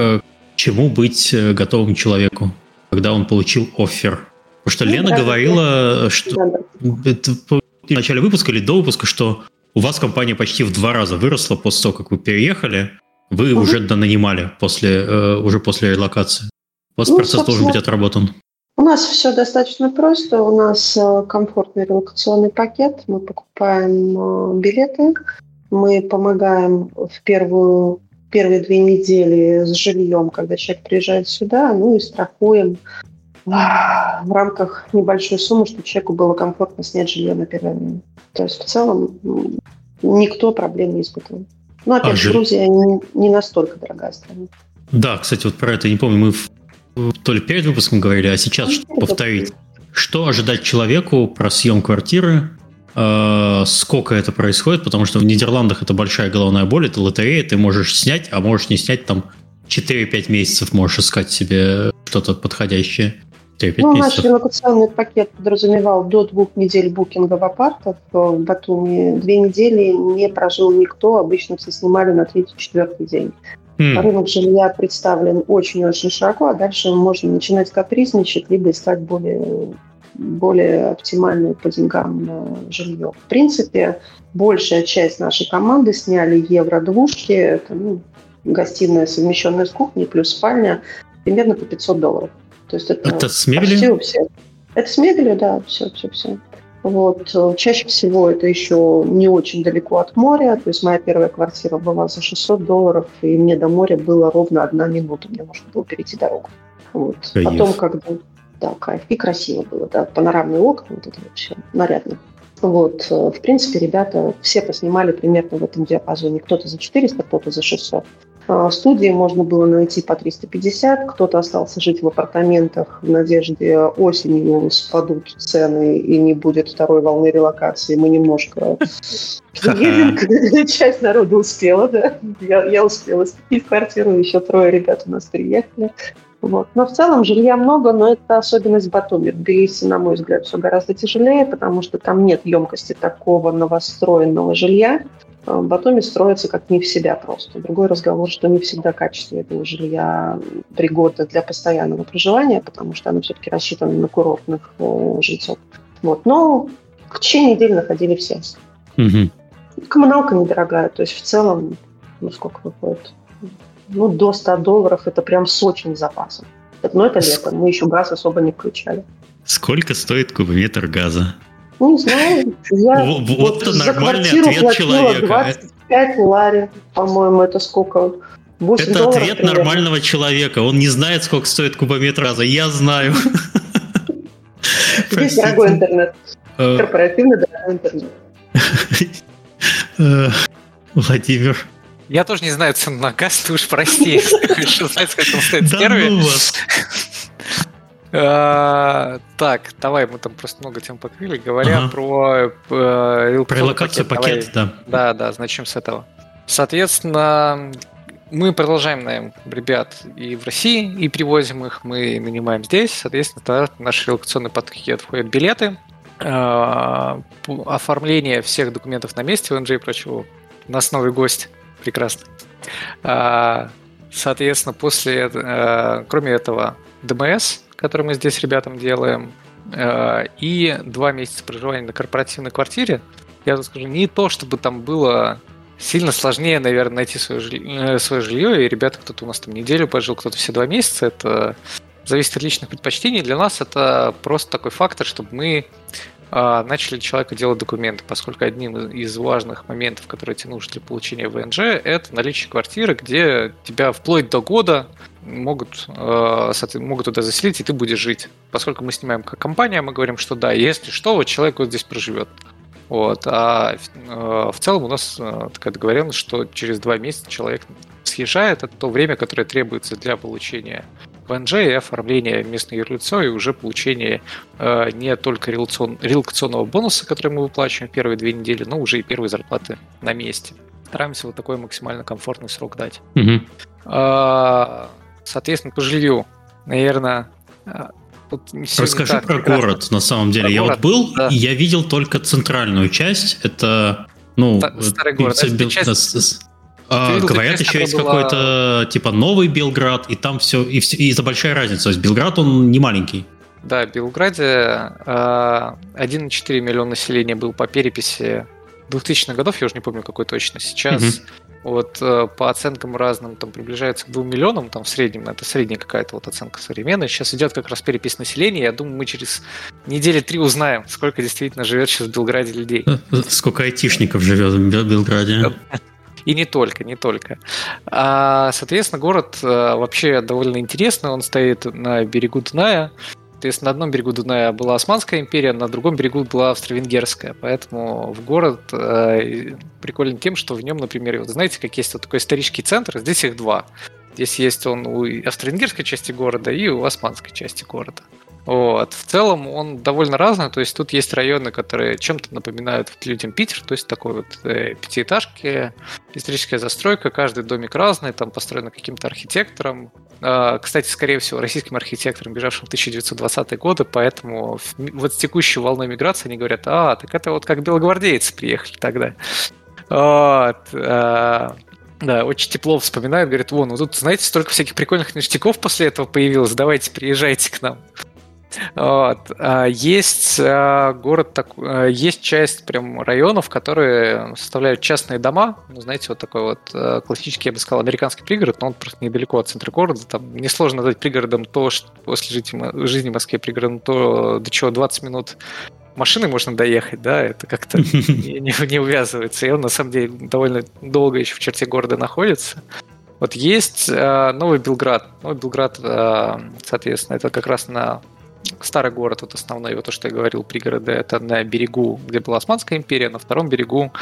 чему быть готовым человеку, когда он получил офер? Потому что ну, Лена говорила, что это в начале выпуска или до выпуска, что у вас компания почти в два раза выросла после того, как вы переехали. Вы угу. уже донанимали после, э, уже после релокации. У вас ну, процесс должен быть отработан. У нас все достаточно просто. У нас э, комфортный релокационный пакет. Мы покупаем э, билеты. Мы помогаем в первую, первые две недели с жильем, когда человек приезжает сюда. Ну и страхуем в рамках небольшой суммы, чтобы человеку было комфортно снять жилье на первое время. То есть в целом никто проблем не испытывал. Ну, опять а, же, Грузия не, не настолько дорогая страна. Да, кстати, вот про это не помню, мы то ли перед выпуском говорили, а сейчас ну, повторить. Что ожидать человеку про съем квартиры Э, сколько это происходит, потому что в Нидерландах это большая головная боль, это лотерея, ты можешь снять, а можешь не снять там 4-5 месяцев, можешь искать себе что-то подходящее. 4-5 ну, месяцев. наш релокационный пакет подразумевал до двух недель букинга в апартах в Батуми. Две недели не прожил никто, обычно все снимали на третий-четвертый день. Mm. Рынок жилья представлен очень-очень широко, а дальше можно начинать капризничать, либо искать более более оптимальную по деньгам жилье. В принципе, большая часть нашей команды сняли евро-двушки, это ну, гостиная, совмещенная с кухней, плюс спальня, примерно по 500 долларов. То есть это, это с мебелью? Все. Это с мебелью, да, все, все, все. Вот. Чаще всего это еще не очень далеко от моря. То есть моя первая квартира была за 600 долларов, и мне до моря было ровно одна минута. Мне можно было перейти дорогу. Вот. Потом, когда да, кайф. И красиво было, да, панорамные окна, вот это вообще нарядно. Вот, э, в принципе, ребята все поснимали примерно в этом диапазоне. Кто-то за 400, кто-то за 600. А, студии можно было найти по 350, кто-то остался жить в апартаментах в надежде осенью спадут цены и не будет второй волны релокации. Мы немножко <laughs> приедем, <laughs> часть народа успела, да. Я, я успела в квартиру, еще трое ребят у нас приехали. Вот. Но в целом жилья много, но это особенность Батуми. В Тбилиси, на мой взгляд, все гораздо тяжелее, потому что там нет емкости такого новостроенного жилья. В Батуми строится как не в себя просто. Другой разговор, что не всегда качество этого жилья пригодно для постоянного проживания, потому что оно все-таки рассчитано на курортных э, жильцов. Вот. Но в течение недели находили все. Угу. Коммуналка недорогая, то есть в целом, ну сколько выходит? Ну, до 100 долларов это прям с очень запасом. Но это лето, мы еще газ особо не включали. Сколько стоит кубометр газа? Ну, не знаю. Я вот, вот за нормальный ответ человека. 25 лари, по-моему, это сколько? 8 это ответ примерно. нормального человека. Он не знает, сколько стоит кубометр газа. Я знаю. <laughs> Здесь дорогой интернет. Э. Корпоративный дорогой интернет. <laughs> Э, Владимир, я тоже не знаю цену на газ, ты уж прости, что знать, сколько он стоит в первый. <laughs> Так, давай, мы там просто много тем покрыли. Говоря про э, Про локацию пакет, да. Да, да, начнем с этого. Соответственно, мы продолжаем наем ребят и в России, и привозим их, мы нанимаем здесь. Соответственно, в наш релокационный пакет входят билеты, э, оформление всех документов на месте в НЖ и прочего. У нас новый гость прекрасно. А, соответственно, после, э, кроме этого, ДМС, который мы здесь ребятам делаем, э, и два месяца проживания на корпоративной квартире, я тут скажу, не то, чтобы там было сильно сложнее, наверное, найти свое жилье, э, свое жилье и ребята, кто-то у нас там неделю пожил, кто-то все два месяца, это зависит от личных предпочтений. Для нас это просто такой фактор, чтобы мы начали человека делать документы, поскольку одним из важных моментов, которые тебе нужны для получения ВНЖ, это наличие квартиры, где тебя вплоть до года могут, а, могут туда заселить, и ты будешь жить. Поскольку мы снимаем как компания, мы говорим, что да, если что, вот человек вот здесь проживет. Вот. А в а, целом у нас такая договоренность, что через два месяца человек съезжает. Это то время, которое требуется для получения ВНЖ и оформление местной юрлицо и уже получение э, не только релокацион, релокационного бонуса, который мы выплачиваем первые две недели, но уже и первые зарплаты на месте. Стараемся вот такой максимально комфортный срок дать. Угу. А, соответственно, по жилью, наверное, э, вот Расскажи про прекрасно. город, на самом деле. Про я город, вот был, да. и я видел только центральную часть. Это, ну, старый город. Это часть, а, говорят, еще есть была... какой-то типа новый Белград, и там все, и, все, и это большая разница. То есть Белград, он не маленький. Да, в Белграде э, а, 1,4 миллиона населения был по переписи 2000-х годов, я уже не помню какой точно. Сейчас угу. вот э, по оценкам разным там приближается к 2 миллионам, там в среднем, это средняя какая-то вот оценка современная. Сейчас идет как раз перепись населения, я думаю, мы через недели три узнаем, сколько действительно живет сейчас в Белграде людей. Сколько айтишников живет в Белграде. <laughs> И не только, не только. А, соответственно, город а, вообще довольно интересный. Он стоит на берегу Дуная. То есть на одном берегу Дуная была Османская империя, на другом берегу была Австро-Венгерская. Поэтому в город э, приколен тем, что в нем, например, вот знаете, как есть вот такой исторический центр, здесь их два. Здесь есть он у австро-венгерской части города и у османской части города. Вот. В целом он довольно разный, то есть тут есть районы, которые чем-то напоминают людям Питер, то есть такой вот э, пятиэтажки, историческая застройка, каждый домик разный, там построен каким-то архитектором. Э, кстати, скорее всего, российским архитектором, бежавшим в 1920-е годы, поэтому вот с текущей волной миграции они говорят, а, так это вот как белогвардейцы приехали тогда. Вот. Э, да, очень тепло вспоминают, говорят, вон, ну тут, знаете, столько всяких прикольных ништяков после этого появилось, давайте приезжайте к нам. Вот. А есть а, город, так, а, есть часть прям районов, которые составляют частные дома. Ну, знаете, вот такой вот классический, я бы сказал, американский пригород, но он просто недалеко от центра города. Там несложно назвать пригородом то, что после жизни в Москве пригородом то, до чего 20 минут машиной можно доехать, да, это как-то <laughs> не, не увязывается. И он на самом деле довольно долго еще в черте города находится. Вот есть э, Новый Белград. Новый Белград, э, соответственно, это как раз на старый город, вот основной, вот то, что я говорил, пригороды, это на берегу, где была Османская империя, на втором берегу,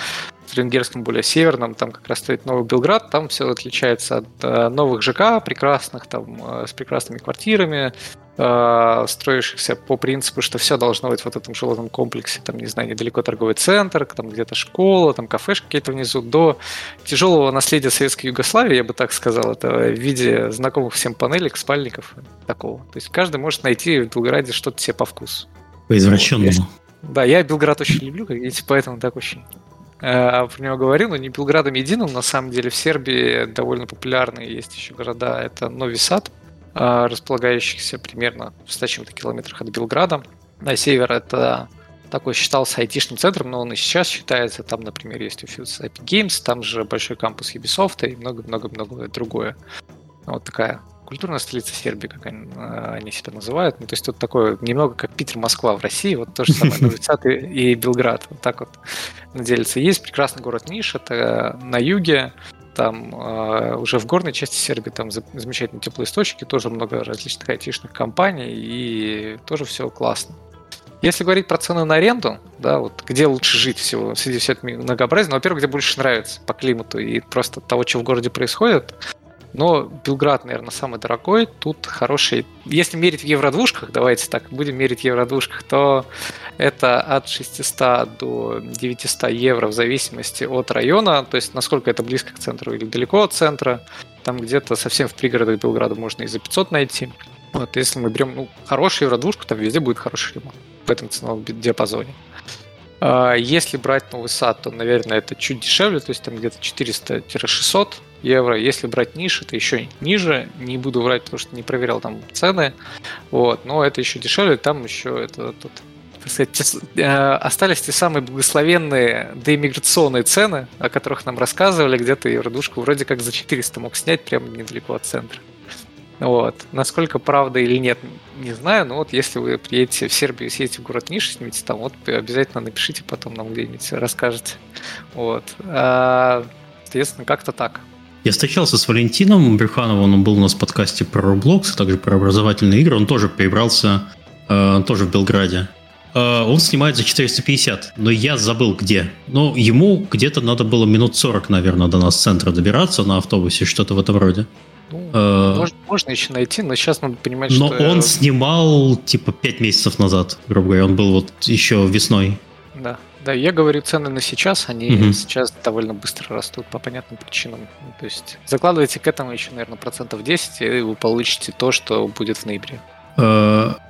в венгерском более северном, там как раз стоит Новый Белград, там все отличается от э, новых ЖК прекрасных, там э, с прекрасными квартирами, э, строившихся по принципу, что все должно быть в вот этом жилом комплексе, там, не знаю, недалеко торговый центр, там где-то школа, там кафешки какие-то внизу, до тяжелого наследия Советской Югославии, я бы так сказал, это в виде знакомых всем панелек, спальников, такого. То есть каждый может найти в Белграде что-то себе по вкусу. По извращенному. Вот. Да, я Белград очень люблю, как видите, поэтому так очень э, про него говорил, но не Белградом единым, на самом деле в Сербии довольно популярные есть еще города, это Нови Сад, располагающихся примерно в 100 чем-то километрах от Белграда. На север это такой считался айтишным центром, но он и сейчас считается. Там, например, есть Uфилс Epic Games, там же большой кампус Ubisoft и много-много-много другое. Вот такая культурная столица Сербии, как они, а, они себя называют. Ну, то есть тут такое немного как Питер, Москва в России, вот то же самое Новый Сад и, и Белград. Вот так вот делится. Есть прекрасный город Ниш, это на юге, там э, уже в горной части Сербии там замечательные теплые источники, тоже много различных айтишных компаний, и тоже все классно. Если говорить про цены на аренду, да, вот где лучше жить всего среди этого многообразия, ну, во-первых, где больше нравится по климату и просто того, что в городе происходит, но Белград, наверное, самый дорогой. Тут хороший... Если мерить в евро-двушках, давайте так, будем мерить в евро-двушках, то это от 600 до 900 евро в зависимости от района, то есть насколько это близко к центру или далеко от центра. Там где-то совсем в пригородах Белграда можно и за 500 найти. Вот, если мы берем ну, хорошую евро-двушку, там везде будет хороший ремонт в этом ценовом диапазоне. А, если брать новый сад, то, наверное, это чуть дешевле, то есть там где-то 400-600 евро. Если брать ниши, это еще ниже. Не буду врать, потому что не проверял там цены. Вот, но это еще дешевле. Там еще это тут сказать, э, остались те самые благословенные доиммиграционные цены, о которых нам рассказывали, где-то евродушку вроде как за 400 мог снять прямо недалеко от центра. Вот. Насколько правда или нет, не знаю, но вот если вы приедете в Сербию, съедете в город Ниш, снимите там, вот обязательно напишите потом нам где-нибудь, расскажете. Вот. А, соответственно, как-то так. Я встречался с Валентином Брюхановым, он был у нас в подкасте про Roblox, а также про образовательные игры. Он тоже перебрался, э, тоже в Белграде. Э, он снимает за 450, но я забыл где. Но ему где-то надо было минут 40, наверное, до нас с центра добираться на автобусе, что-то в этом роде. Ну, э, можно, можно еще найти, но сейчас надо понимать, но что... Но он снимал, типа, 5 месяцев назад, грубо говоря. Он был вот еще весной. Да. Я говорю цены на сейчас, они угу. сейчас довольно быстро растут по понятным причинам. Ну, то есть закладывайте к этому еще, наверное, процентов 10, и вы получите то, что будет в ноябре. <laughs>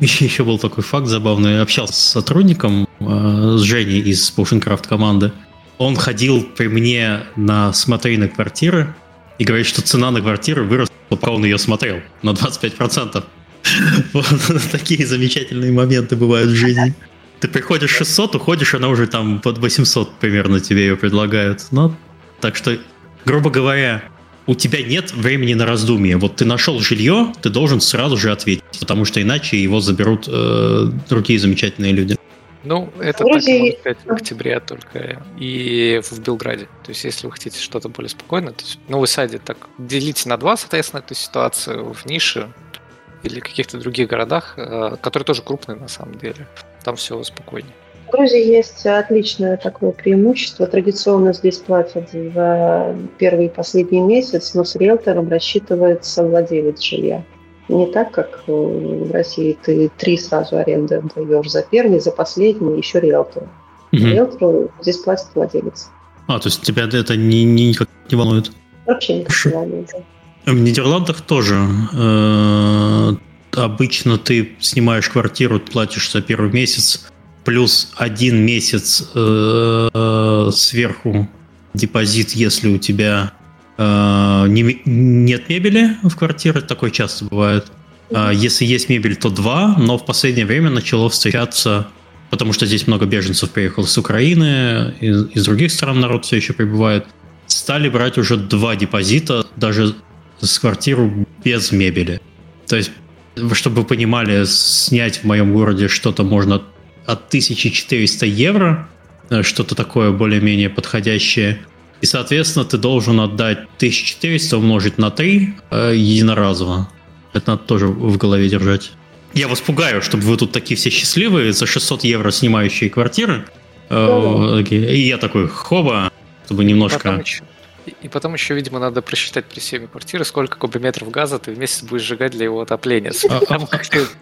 Еще, еще был такой факт забавный. Я общался с сотрудником, э, с Женей из Potioncraft команды. Он ходил при мне на смотрины квартиры и говорит, что цена на квартиру выросла, пока он ее смотрел, на 25%. <laughs> Вот такие замечательные моменты бывают в жизни. Ты приходишь 600, уходишь, она уже там под 800 примерно тебе ее предлагают. Ну, так что, грубо говоря, у тебя нет времени на раздумье. Вот ты нашел жилье, ты должен сразу же ответить, потому что иначе его заберут э, другие замечательные люди. Ну, это Вроде... так, может в октябре только и в Белграде. То есть, если вы хотите что-то более спокойное, то есть, ну, вы саде так делите на два, соответственно, эту ситуацию в нише или каких-то других городах, э, которые тоже крупные на самом деле. Там все спокойнее. В Грузии есть отличное такое преимущество. Традиционно здесь платят за первый и последний месяц, но с риэлтором рассчитывается владелец жилья. Не так, как в России ты три сразу аренды даешь за первый, за последний, еще риэлтору. Угу. Риэлтору здесь платит владелец. А, то есть тебя это не, не, никак не волнует? Вообще никак не волнует. В Нидерландах тоже э, обычно ты снимаешь квартиру, платишь за первый месяц, плюс один месяц э, сверху депозит, если у тебя э, не, нет мебели в квартире, такое часто бывает. А если есть мебель, то два, но в последнее время начало встречаться, потому что здесь много беженцев приехало с Украины, из, из других стран народ все еще прибывает, стали брать уже два депозита, даже с квартиру без мебели. То есть, чтобы вы понимали, снять в моем городе что-то можно от 1400 евро, э, что-то такое более-менее подходящее. И, соответственно, ты должен отдать 1400 умножить на 3 э, единоразово. Это надо тоже в голове держать. Я вас пугаю, чтобы вы тут такие все счастливые, за 600 евро снимающие квартиры. Э, и я такой, хоба, чтобы немножко... Потом еще, и потом еще, видимо, надо просчитать при съеме квартиры, сколько кубометров газа ты в месяц будешь сжигать для его отопления. А, а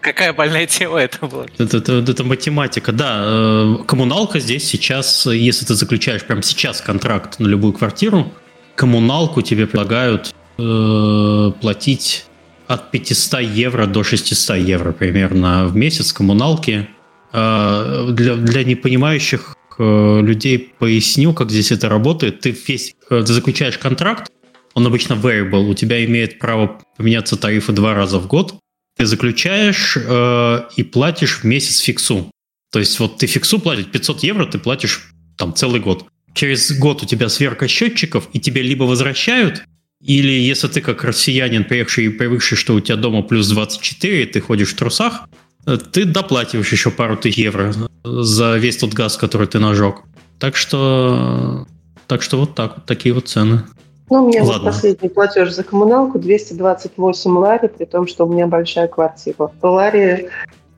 какая больная тема это была. Это, это, это математика, да. Э, коммуналка здесь сейчас, если ты заключаешь прямо сейчас контракт на любую квартиру, коммуналку тебе предлагают э, платить от 500 евро до 600 евро примерно в месяц коммуналки. Э, для, для непонимающих людей поясню, как здесь это работает. Ты весь, э, ты заключаешь контракт, он обычно variable, у тебя имеет право поменяться тарифы два раза в год. Ты заключаешь э, и платишь в месяц фиксу. То есть вот ты фиксу платишь 500 евро, ты платишь там целый год. Через год у тебя сверка счетчиков, и тебе либо возвращают, или если ты как россиянин, приехавший и привыкший, что у тебя дома плюс 24, и ты ходишь в трусах, ты доплатишь еще пару тысяч евро за весь тот газ, который ты нажег. Так что, так что вот так, вот такие вот цены. Ну, у меня Ладно. вот последний платеж за коммуналку 228 лари, при том, что у меня большая квартира. Лари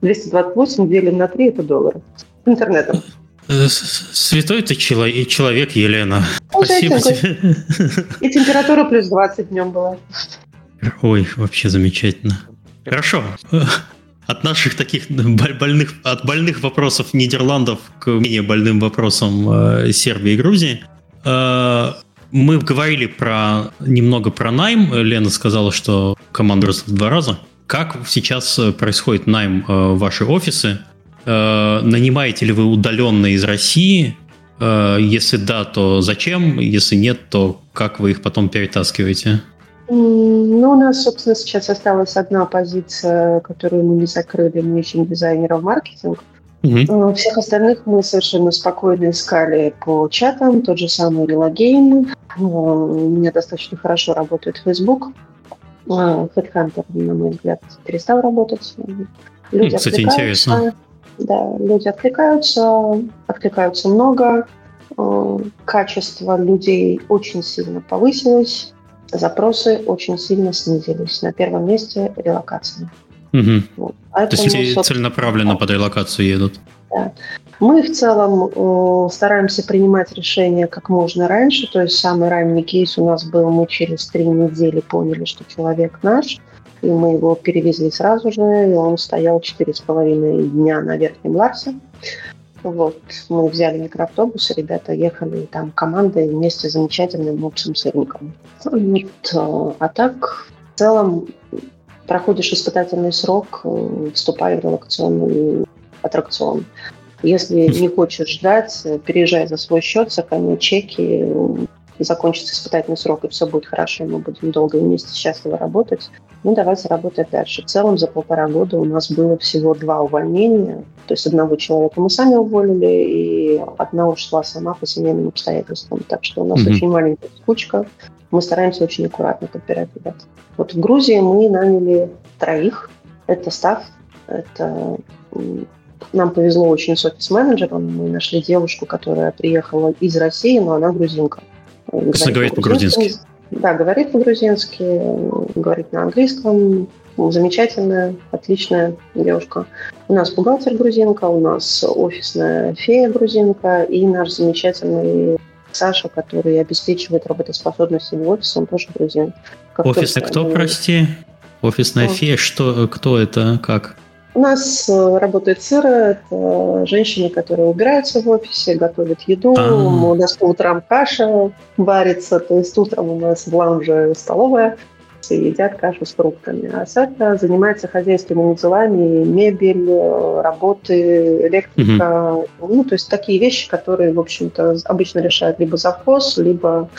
228 делим на 3 – это доллары. Интернетом. Э, святой ты человек, человек Елена. Ну, Спасибо тебе. И температура плюс 20 днем была. Ой, вообще замечательно. Хорошо от наших таких больных, от больных вопросов Нидерландов к менее больным вопросам э, Сербии и Грузии. Э, мы говорили про немного про найм. Лена сказала, что команда росла в два раза. Как сейчас происходит найм э, ваши офисы? Э, нанимаете ли вы удаленно из России? Э, если да, то зачем? Если нет, то как вы их потом перетаскиваете? Ну, у нас, собственно, сейчас осталась одна позиция, которую мы не закрыли, мы ищем дизайнера в маркетинг. Угу. Всех остальных мы совершенно спокойно искали по чатам, тот же самый Релогейм. Э, у меня достаточно хорошо работает Facebook. Э, Headhunter, на мой взгляд, перестал работать. Люди Кстати, интересно. Да, люди откликаются, откликаются много. Качество людей очень сильно повысилось запросы очень сильно снизились. На первом месте релокация. Угу. Вот. Поэтому, То есть целенаправленно под релокацию едут? Да. Мы в целом э, стараемся принимать решения как можно раньше. То есть самый ранний кейс у нас был, мы через три недели поняли, что человек наш, и мы его перевезли сразу же, и он стоял четыре с половиной дня на Верхнем Ларсе. Вот, мы взяли микроавтобус, ребята ехали там командой вместе с замечательным общим сырником. Вот, э, а так, в целом, проходишь испытательный срок, э, вступая в релокационный аттракцион. Если не хочешь ждать, переезжай за свой счет, сохраняй чеки, закончится испытательный срок, и все будет хорошо, мы будем долго вместе счастливо работать. Ну, давайте работать дальше. В целом за полтора года у нас было всего два увольнения. То есть одного человека мы сами уволили, и одна ушла сама по семейным обстоятельствам. Так что у нас mm-hmm. очень маленькая кучка. Мы стараемся очень аккуратно подбирать ребят. Вот в Грузии мы наняли троих. Это став, это нам повезло очень с офис-менеджером. Мы нашли девушку, которая приехала из России, но она грузинка. Говорит, говорит по-грузински. Да, говорит по-грузински, говорит на английском. замечательная, отличная девушка. У нас бухгалтер грузинка, у нас офисная фея грузинка и наш замечательный Саша, который обеспечивает работоспособность в офисе, он тоже грузин. Офисный кто, прости? Офисная кто? фея, что, кто это, как? У нас э, работает сыра, это женщины, которые убираются в офисе, готовят еду. А-а-а. У нас по утрам каша варится, то есть утром у нас в лаунже столовая, все едят кашу с фруктами. А Саша занимается хозяйственными делами, мебель, работы, электрика. Угу. Ну, то есть такие вещи, которые, в общем-то, обычно решает либо завхоз, либо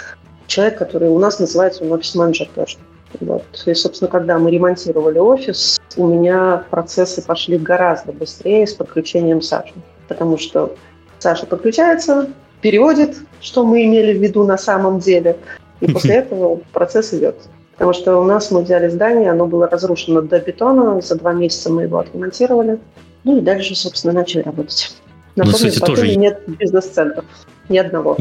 человек, который у нас называется офис-менеджер тоже. Вот. И, собственно, когда мы ремонтировали офис, у меня процессы пошли гораздо быстрее с подключением Саши. Потому что Саша подключается, переводит, что мы имели в виду на самом деле, и <laughs> после этого процесс идет. Потому что у нас мы взяли здание, оно было разрушено до бетона, за два месяца мы его отремонтировали. Ну и дальше, собственно, начали работать. Ну, Напомню, кстати, тоже... нет бизнес-центров. Ни одного.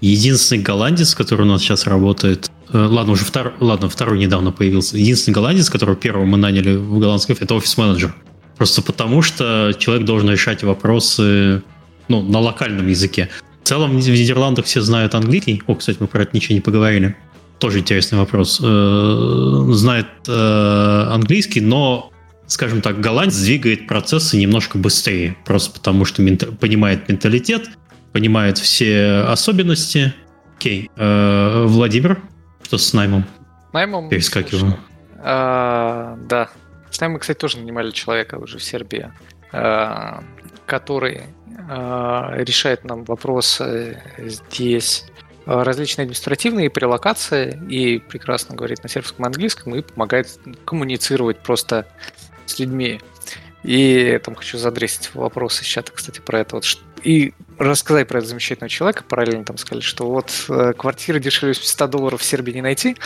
Единственный голландец, который у нас сейчас работает, ладно, уже втор, ладно, второй недавно появился, единственный голландец, которого первого мы наняли в голландском, это офис-менеджер. Просто потому, что человек должен решать вопросы ну, на локальном языке. В целом в Нидерландах все знают английский. О, кстати, мы про это ничего не поговорили. Тоже интересный вопрос. Э, знает э, английский, но скажем так, голландец двигает процессы немножко быстрее, просто потому что понимает менталитет, понимает все особенности. Окей. Э, Владимир, что с наймом? Наймом? Перескакиваем. А, да. С наймом, кстати, тоже нанимали человека уже в Сербии, а, который а, решает нам вопросы здесь различные административные прелокации и прекрасно говорит на сербском и английском и помогает коммуницировать просто с людьми. И там хочу задресить вопросы сейчас, кстати, про это. Вот, и рассказать про этого замечательного человека, параллельно там сказали, что вот э, квартиры дешевле 100 долларов в Сербии не найти.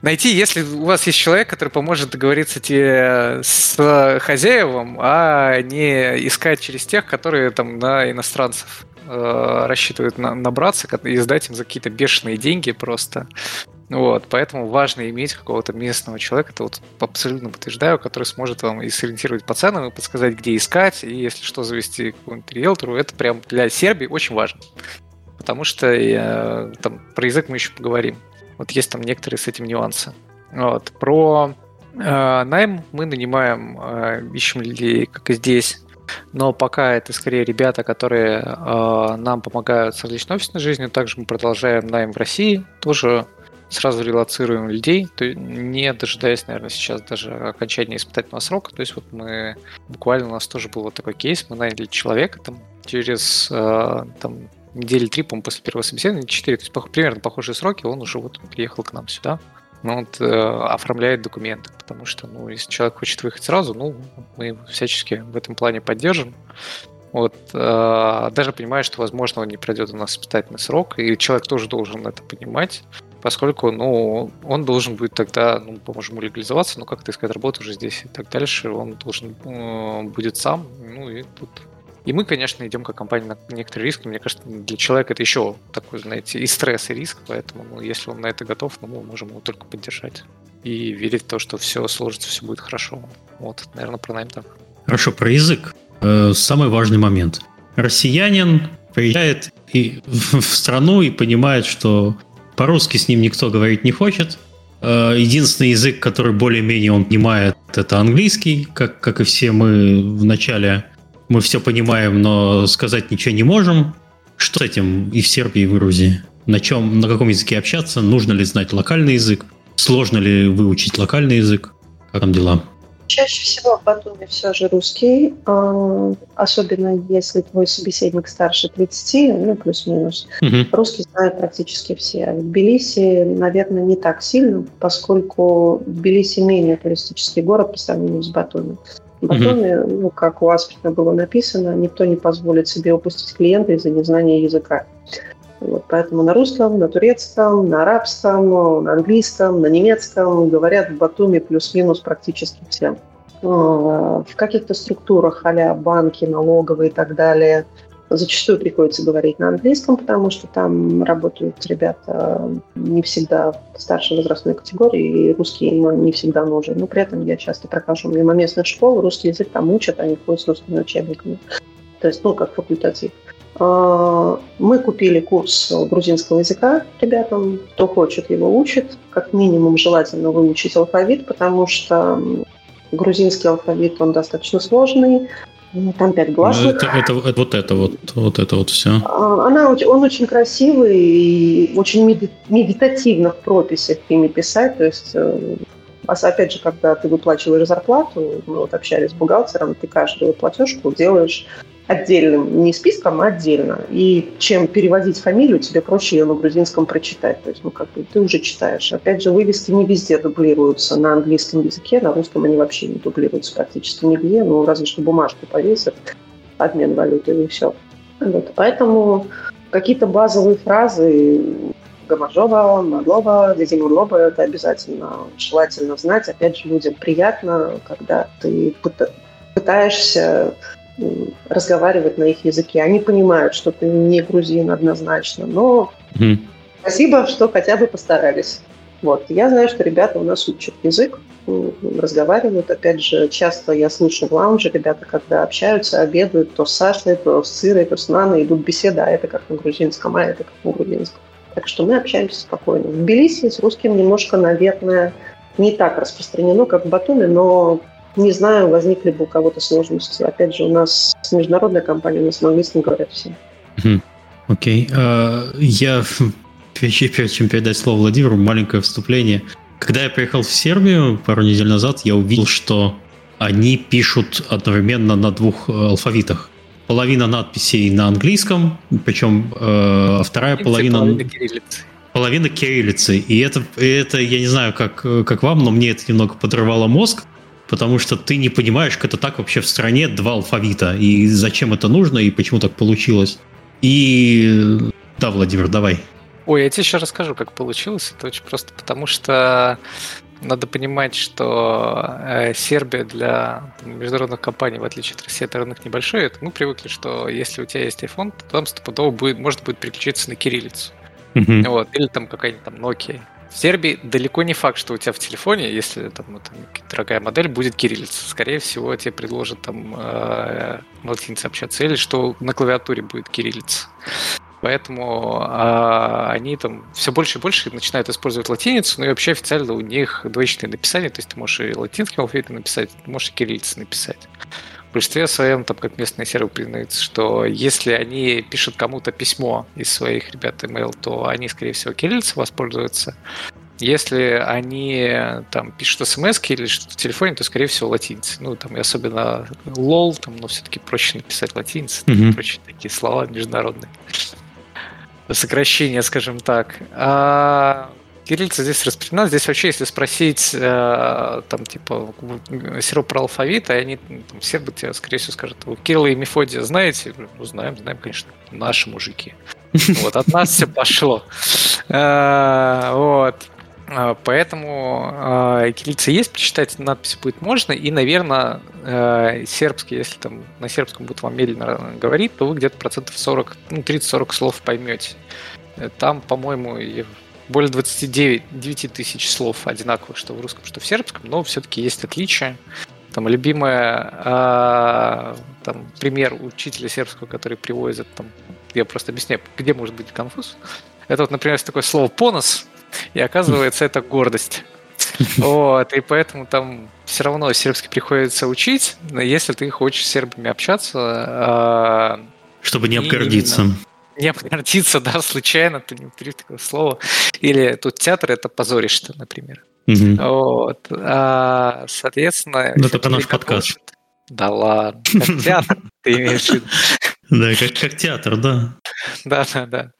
Найти, если у вас есть человек, который поможет договориться тебе с хозяевом, а не искать через тех, которые там на иностранцев э, рассчитывают на, набраться и сдать им за какие-то бешеные деньги просто. Вот, поэтому важно иметь какого-то местного человека, это вот абсолютно подтверждаю, который сможет вам и сориентировать по ценам, и подсказать, где искать, и если что, завести какого-нибудь риэлтору, это прям для Сербии очень важно. Потому что э, там, про язык мы еще поговорим. Вот есть там некоторые с этим нюансы. Вот. Про э, найм мы нанимаем, э, ищем людей, как и здесь, но пока это скорее ребята, которые э, нам помогают с различной офисной жизнью. Также мы продолжаем найм в России, тоже сразу релацируем людей, то не дожидаясь, наверное, сейчас даже окончания испытательного срока. То есть вот мы буквально у нас тоже был вот такой кейс, мы наняли человека там через э, там недели три, по-моему, после первого собеседования, четыре, то есть примерно похожие сроки, он уже вот приехал к нам сюда. Ну, вот, э, оформляет документы, потому что, ну, если человек хочет выехать сразу, ну, мы всячески в этом плане поддержим. Вот, э, даже понимая, что, возможно, он не пройдет у нас испытательный срок, и человек тоже должен это понимать, поскольку, ну, он должен будет тогда, ну, поможем ему легализоваться, ну, как-то искать работу уже здесь и так дальше, он должен э, будет сам, ну, и тут и мы, конечно, идем как компания на некоторые риски. Мне кажется, для человека это еще такой, знаете, и стресс, и риск. Поэтому, ну, если он на это готов, ну, мы можем его только поддержать. И верить в то, что все сложится, все будет хорошо. Вот, наверное, про найм так. Хорошо, про язык. Э, самый важный момент. Россиянин приезжает и <laughs> в страну и понимает, что по-русски с ним никто говорить не хочет. Э, единственный язык, который более-менее он понимает, это английский, как, как и все мы в начале мы все понимаем, но сказать ничего не можем. Что с этим и в Сербии, и в Грузии? На чем, на каком языке общаться? Нужно ли знать локальный язык? Сложно ли выучить локальный язык? Как там дела? Чаще всего в Батуми все же русский, а, особенно если твой собеседник старше 30, ну плюс-минус. Угу. Русский знают практически все. В Тбилиси, наверное, не так сильно, поскольку Тбилиси менее туристический город по сравнению с Батуми. Батуми, mm-hmm. ну, как у Асприна было написано, никто не позволит себе упустить клиента из-за незнания языка. Вот, поэтому на русском, на турецком, на арабском, на английском, на немецком говорят в Батуми плюс-минус практически все. А, в каких-то структурах, а банки, налоговые и так далее, Зачастую приходится говорить на английском, потому что там работают ребята не всегда старшей возрастной категории, и русский им не всегда нужен. Но при этом я часто прохожу мимо местных школ, русский язык там учат, они ходят с русскими учебниками. То есть, ну, как факультатив. А, мы купили курс грузинского языка ребятам. Кто хочет, его учит. Как минимум желательно выучить алфавит, потому что грузинский алфавит, он достаточно сложный. Там пять гласных. Это, это, это, вот это вот, вот это вот все. А, она, он очень красивый и очень медитативно в прописях ими писать. То есть, э, опять же, когда ты выплачиваешь зарплату, мы вот общались с бухгалтером, ты каждую платежку делаешь отдельным, не списком, а отдельно. И чем переводить фамилию, тебе проще ее на грузинском прочитать. То есть, ну, как бы ты уже читаешь. Опять же, вывески не везде дублируются на английском языке, на русском они вообще не дублируются практически нигде, ну, разве что бумажку повесят, обмен валюты и все. Вот. Поэтому какие-то базовые фразы Гамажова, Мадлова, Дедимурлова, это обязательно желательно знать. Опять же, людям приятно, когда ты пытаешься разговаривать на их языке. Они понимают, что ты не грузин однозначно, но mm. спасибо, что хотя бы постарались. Вот. Я знаю, что ребята у нас учат язык, разговаривают. Опять же, часто я слышу в лаунже, ребята, когда общаются, обедают то с Сашей, то с Цирой, то с Наной, идут беседа, а это как на грузинском, а это как на грузинском. Так что мы общаемся спокойно. В Тбилиси с русским немножко, наверное, не так распространено, как в Батуме, но не знаю, возникли бы у кого-то сложности. Опять же, у нас международная компания, у нас на английском говорят все. Окей. Okay. Uh, я, прежде чем передать слово Владимиру, маленькое вступление. Когда я приехал в Сербию пару недель назад, я увидел, что они пишут одновременно на двух э, алфавитах. Половина надписей на английском, причем э, вторая и половина... Половина кириллицы. Половина кириллицы. И это, это, я не знаю, как, как вам, но мне это немного подрывало мозг, потому что ты не понимаешь, как это так вообще в стране два алфавита, и зачем это нужно, и почему так получилось. И да, Владимир, давай. Ой, я тебе еще расскажу, как получилось. Это очень просто потому, что надо понимать, что э, Сербия для международных компаний, в отличие от России, это рынок небольшой. Это мы привыкли, что если у тебя есть iPhone, то там стопудово будет, можно будет переключиться на кириллицу. Uh-huh. Вот. Или там какая-нибудь там Nokia в Сербии далеко не факт, что у тебя в телефоне, если там, ну, там дорогая модель, будет кириллица. Скорее всего, тебе предложат там э, на латинице общаться, или что на клавиатуре будет кириллица. Поэтому э, они там все больше и больше начинают использовать латиницу, но и вообще официально у них двоичное написание, то есть ты можешь и латинским алфавитом написать, ты можешь и кириллицей написать в большинстве своем, там, как местные сервы признаются, что если они пишут кому-то письмо из своих ребят email, то они, скорее всего, кириллицей воспользуются. Если они там пишут смс или что-то в телефоне, то, скорее всего, латиницы. Ну, там, и особенно лол, там, но все-таки проще написать латиницы, mm-hmm. проще такие слова международные. Сокращение, скажем так. А кириллица здесь распространена. Здесь вообще, если спросить, э, там, типа, сироп про алфавит, и они, там, все бы тебе, скорее всего, скажут, вы Кирилла и Мефодия знаете? Ну, знаем, знаем, конечно, наши мужики. <laughs> Вот, от нас все пошло. Э, вот. Э, поэтому э, кириллица есть, почитать надписи будет можно, и, наверное, э, сербский, если там на сербском будет вам медленно говорить, то вы где-то процентов 40, ну, 30-40 слов поймете. Там, по-моему, более 29 9 тысяч слов одинаковых, что в русском, что в сербском, но все-таки есть отличия. Там любимая а, там, пример учителя сербского, который приводит, там, я просто объясняю, где может быть конфуз. Это вот, например, такое слово «понос», и оказывается, это гордость. <laughs> Вот, и поэтому там все равно сербский приходится учить, но если ты хочешь с сербами общаться... А, Чтобы не обгордиться. Именно, не обгордиться, да, случайно, ты не употребишь такое слово. Или тут театр это позоришь-то, например. Угу. Вот. А, соответственно... Ну, это наш подкаст. Хочет. Да ладно, театр ты имеешь в виду. Да, как, как театр, да. <laughs> Да, да, да.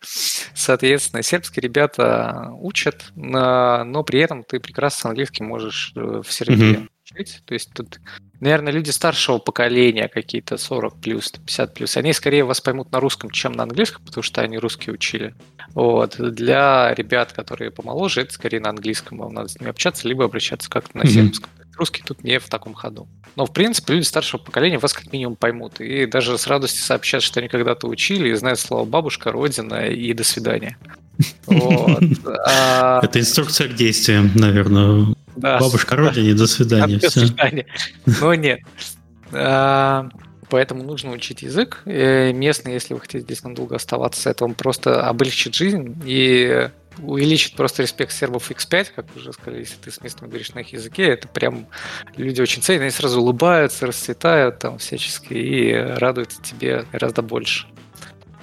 Соответственно, сербские ребята учат, но при этом ты прекрасно с английским можешь э, в Сербии учить. То есть тут, наверное, люди старшего поколения, какие-то 40 плюс, 50 плюс, они скорее вас поймут на русском, чем на английском, потому что они русский учили. Вот. Для ребят, которые помоложе, это скорее на английском, вам надо с ними общаться, либо обращаться как-то на сербском. Русский тут не в таком ходу. Но, в принципе, люди старшего поколения вас как минимум поймут. И даже с радостью сообщат, что они когда-то учили и знают слово «бабушка», «родина» и «до свидания». А <laughs> это инструкция к действиям, наверное. Бабушка, родине, до свидания. До свидания. Но нет. А, поэтому нужно учить язык. Местный, если вы хотите здесь надолго оставаться, это вам просто облегчит жизнь и увеличит просто респект сербов X5, как уже сказали, если ты с местными говоришь на их языке, это прям люди очень ценят, они сразу улыбаются, расцветают там всячески и радуются тебе гораздо больше.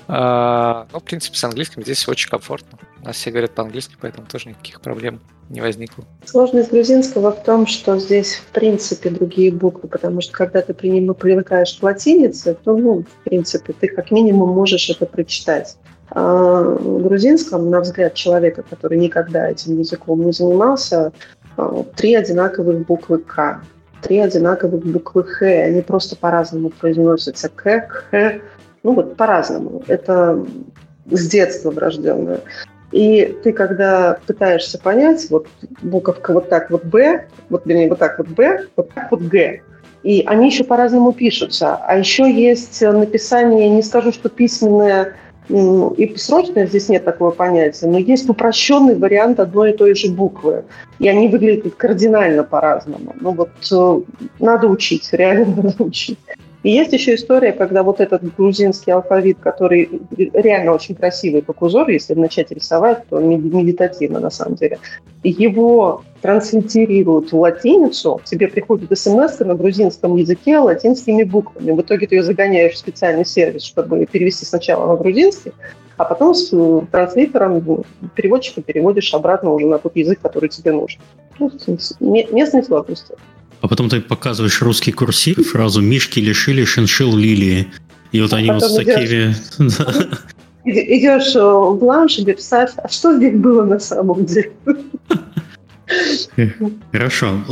А, ну, в принципе, с английским здесь очень комфортно. У нас все говорят по-английски, поэтому тоже никаких проблем не возникло. Сложность грузинского в том, что здесь в принципе другие буквы, потому что когда ты привыкаешь к латинице, то, ну, в принципе, ты как минимум можешь это прочитать. А грузинском, на взгляд человека, который никогда этим языком не занимался, а, три одинаковых буквы «К», три одинаковых буквы «Х», они просто по-разному произносятся «К», «Х», ну вот по-разному. Это с детства врожденное. И ты, когда пытаешься понять, вот буковка вот так вот «Б», вот, вернее, вот так вот «Б», вот так вот «Г», и они еще по-разному пишутся. А еще есть написание, не скажу, что письменное и срочное, здесь нет такого понятия, но есть упрощенный вариант одной и той же буквы. И они выглядят кардинально по-разному. Ну вот э, надо учить, реально <laughs> надо учить. И есть еще история, когда вот этот грузинский алфавит, который реально очень красивый как узор, если начать рисовать, то медитативно на самом деле, его транслитерируют в латиницу, тебе приходит смс на грузинском языке латинскими буквами. В итоге ты ее загоняешь в специальный сервис, чтобы перевести сначала на грузинский, а потом с транслитером, переводчиком переводишь обратно уже на тот язык, который тебе нужен. Ну, местные сложности. А потом ты показываешь русский курсив, фразу «Мишки лишили шиншил лилии». И вот а они вот с такими... <laughs> Идешь э, в лаунж и писать, а что здесь было на самом деле? <laughs> Хорошо.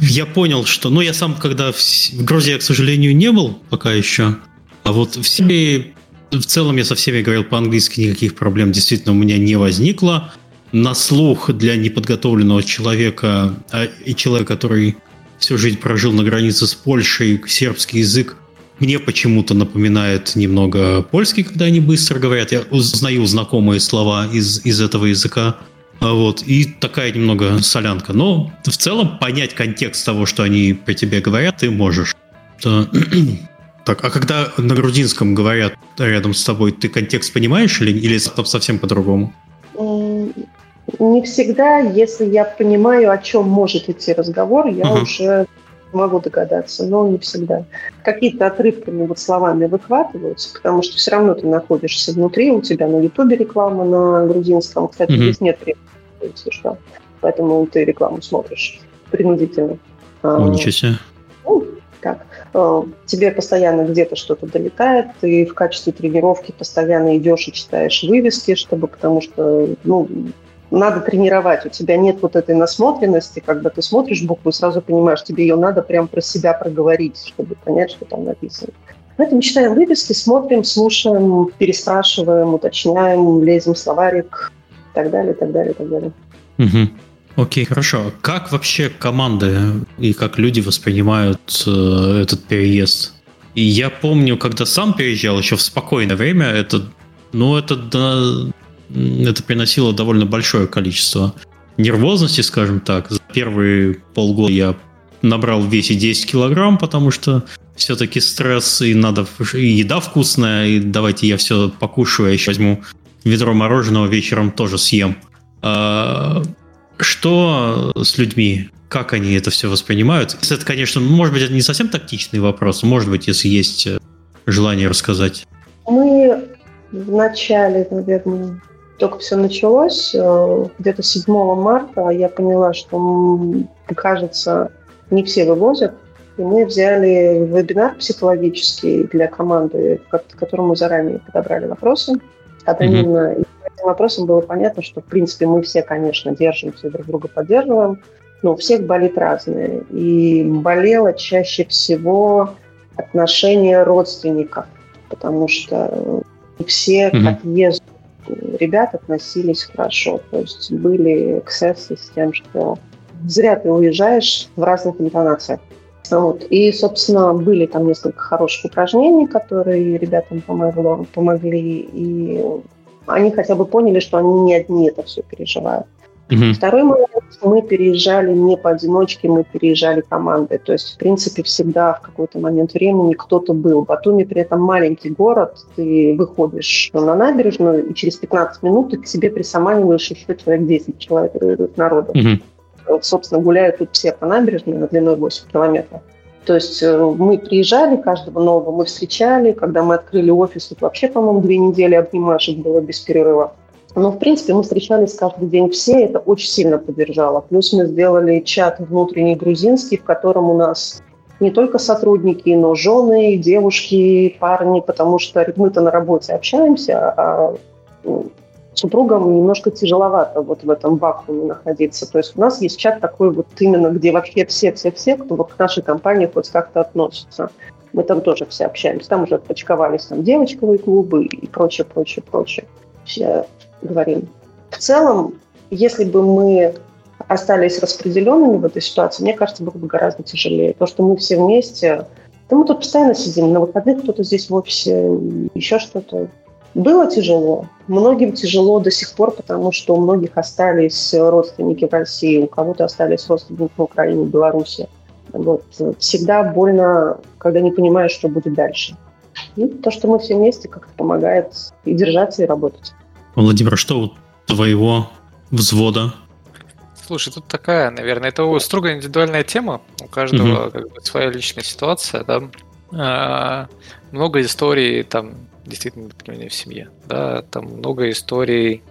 Я понял, что... Ну, я сам, когда в, в Грузии, к сожалению, не был пока еще. А вот в Сирии в целом я со всеми говорил по-английски, никаких проблем действительно у меня не возникло. На слух для неподготовленного человека а, и человека, который всю жизнь прожил на границе с Польшей, сербский язык мне почему-то напоминает немного польский, когда они быстро говорят. Я узнаю знакомые слова из, из этого языка. А вот, и такая немного солянка. Но в целом понять контекст того, что они про тебя говорят, ты можешь. <clears throat> Так, а когда на грузинском говорят рядом с тобой, ты контекст понимаешь или, или совсем по-другому? Не всегда, если я понимаю, о чем может идти разговор, я uh-huh. уже могу догадаться, но не всегда. Какие-то отрывками вот словами выхватываются, потому что все равно ты находишься внутри, у тебя на Ютубе реклама на грузинском. Кстати, uh-huh. здесь нет рекламы, что. Поэтому ты рекламу смотришь принудительно. О, ничего себе. Ну, так. А, тебе постоянно где-то что-то долетает, ты в качестве тренировки постоянно идешь и читаешь вывески, чтобы, потому что, ну, надо тренировать. У тебя нет вот этой насмотренности, когда ты смотришь букву и сразу понимаешь, тебе ее надо прям про себя проговорить, чтобы понять, что там написано. Поэтому читаем вывески, смотрим, слушаем, переспрашиваем, уточняем, лезем в словарик и так далее, и так далее, и так далее. Угу. Окей, хорошо. Как вообще команды и как люди воспринимают э, этот переезд? И я помню, когда сам переезжал еще в спокойное время, это, ну, это это приносило довольно большое количество нервозности, скажем так. За первые полгода я набрал в весе 10 килограмм, потому что все-таки стресс, и надо и еда вкусная, и давайте я все покушаю, я еще возьму ведро мороженого вечером тоже съем. А, что с людьми? Как они это все воспринимают? Это, конечно, может быть, это не совсем тактичный вопрос, может быть, если есть э, желание рассказать. Мы в начале, наверное, только все началось, э, где-то 7 марта я поняла, что, кажется, не все вывозят. И мы взяли вебинар психологический для команды, к которому заранее подобрали вопросы. Анонимно. Mm-hmm. И по этим вопросам было понятно, что, в принципе, мы все, конечно, держимся, друг друга поддерживаем, но у всех болит разное. И болело чаще всего отношение родственников, потому что все mm-hmm. к отъезду ребят относились хорошо. То есть были эксцессы с тем, что зря ты уезжаешь в разных интонациях. Вот. И, собственно, были там несколько хороших упражнений, которые ребятам помогло, помогли. И они хотя бы поняли, что они не одни это все переживают. Угу. Второй момент, мы переезжали не поодиночке, мы переезжали командой. То есть, в принципе, всегда в какой-то момент времени кто-то был. Батуми при этом маленький город, ты выходишь на набережную, и через 15 минут ты к себе присаманиваешь еще человек 10 человек народу. Угу. Вот, собственно, гуляют тут все по набережной на длиной 8 километров. То есть э, мы приезжали, каждого нового мы встречали. Когда мы открыли офис, тут вообще, по-моему, две недели обнимашек было без перерыва. Но, в принципе, мы встречались каждый день все, это очень сильно поддержало. Плюс мы сделали чат внутренний грузинский, в котором у нас не только сотрудники, но жены, девушки, парни, потому что мы-то на работе общаемся, а супругам немножко тяжеловато вот в этом вакууме находиться. То есть у нас есть чат такой вот именно, где вообще все-все-все, кто вот к нашей компании хоть как-то относится. Мы там тоже все общаемся. Там уже отпочковались там девочковые клубы и прочее, прочее, прочее. Все говорим. В целом, если бы мы остались распределенными в этой ситуации, мне кажется, было бы гораздо тяжелее. То, что мы все вместе... Да мы тут постоянно сидим, на выходных кто-то здесь в офисе, еще что-то. Было тяжело. Многим тяжело до сих пор, потому что у многих остались родственники в России, у кого-то остались родственники в Украине, в Беларуси. Вот. Всегда больно, когда не понимаешь, что будет дальше. Ну, то, что мы все вместе, как-то помогает и держаться, и работать. Владимир, что у твоего взвода? Слушай, тут такая, наверное, это строго индивидуальная тема. У каждого угу. как бы, своя личная ситуация, да. А, много историй там действительно непонимания в семье, да, там много историй,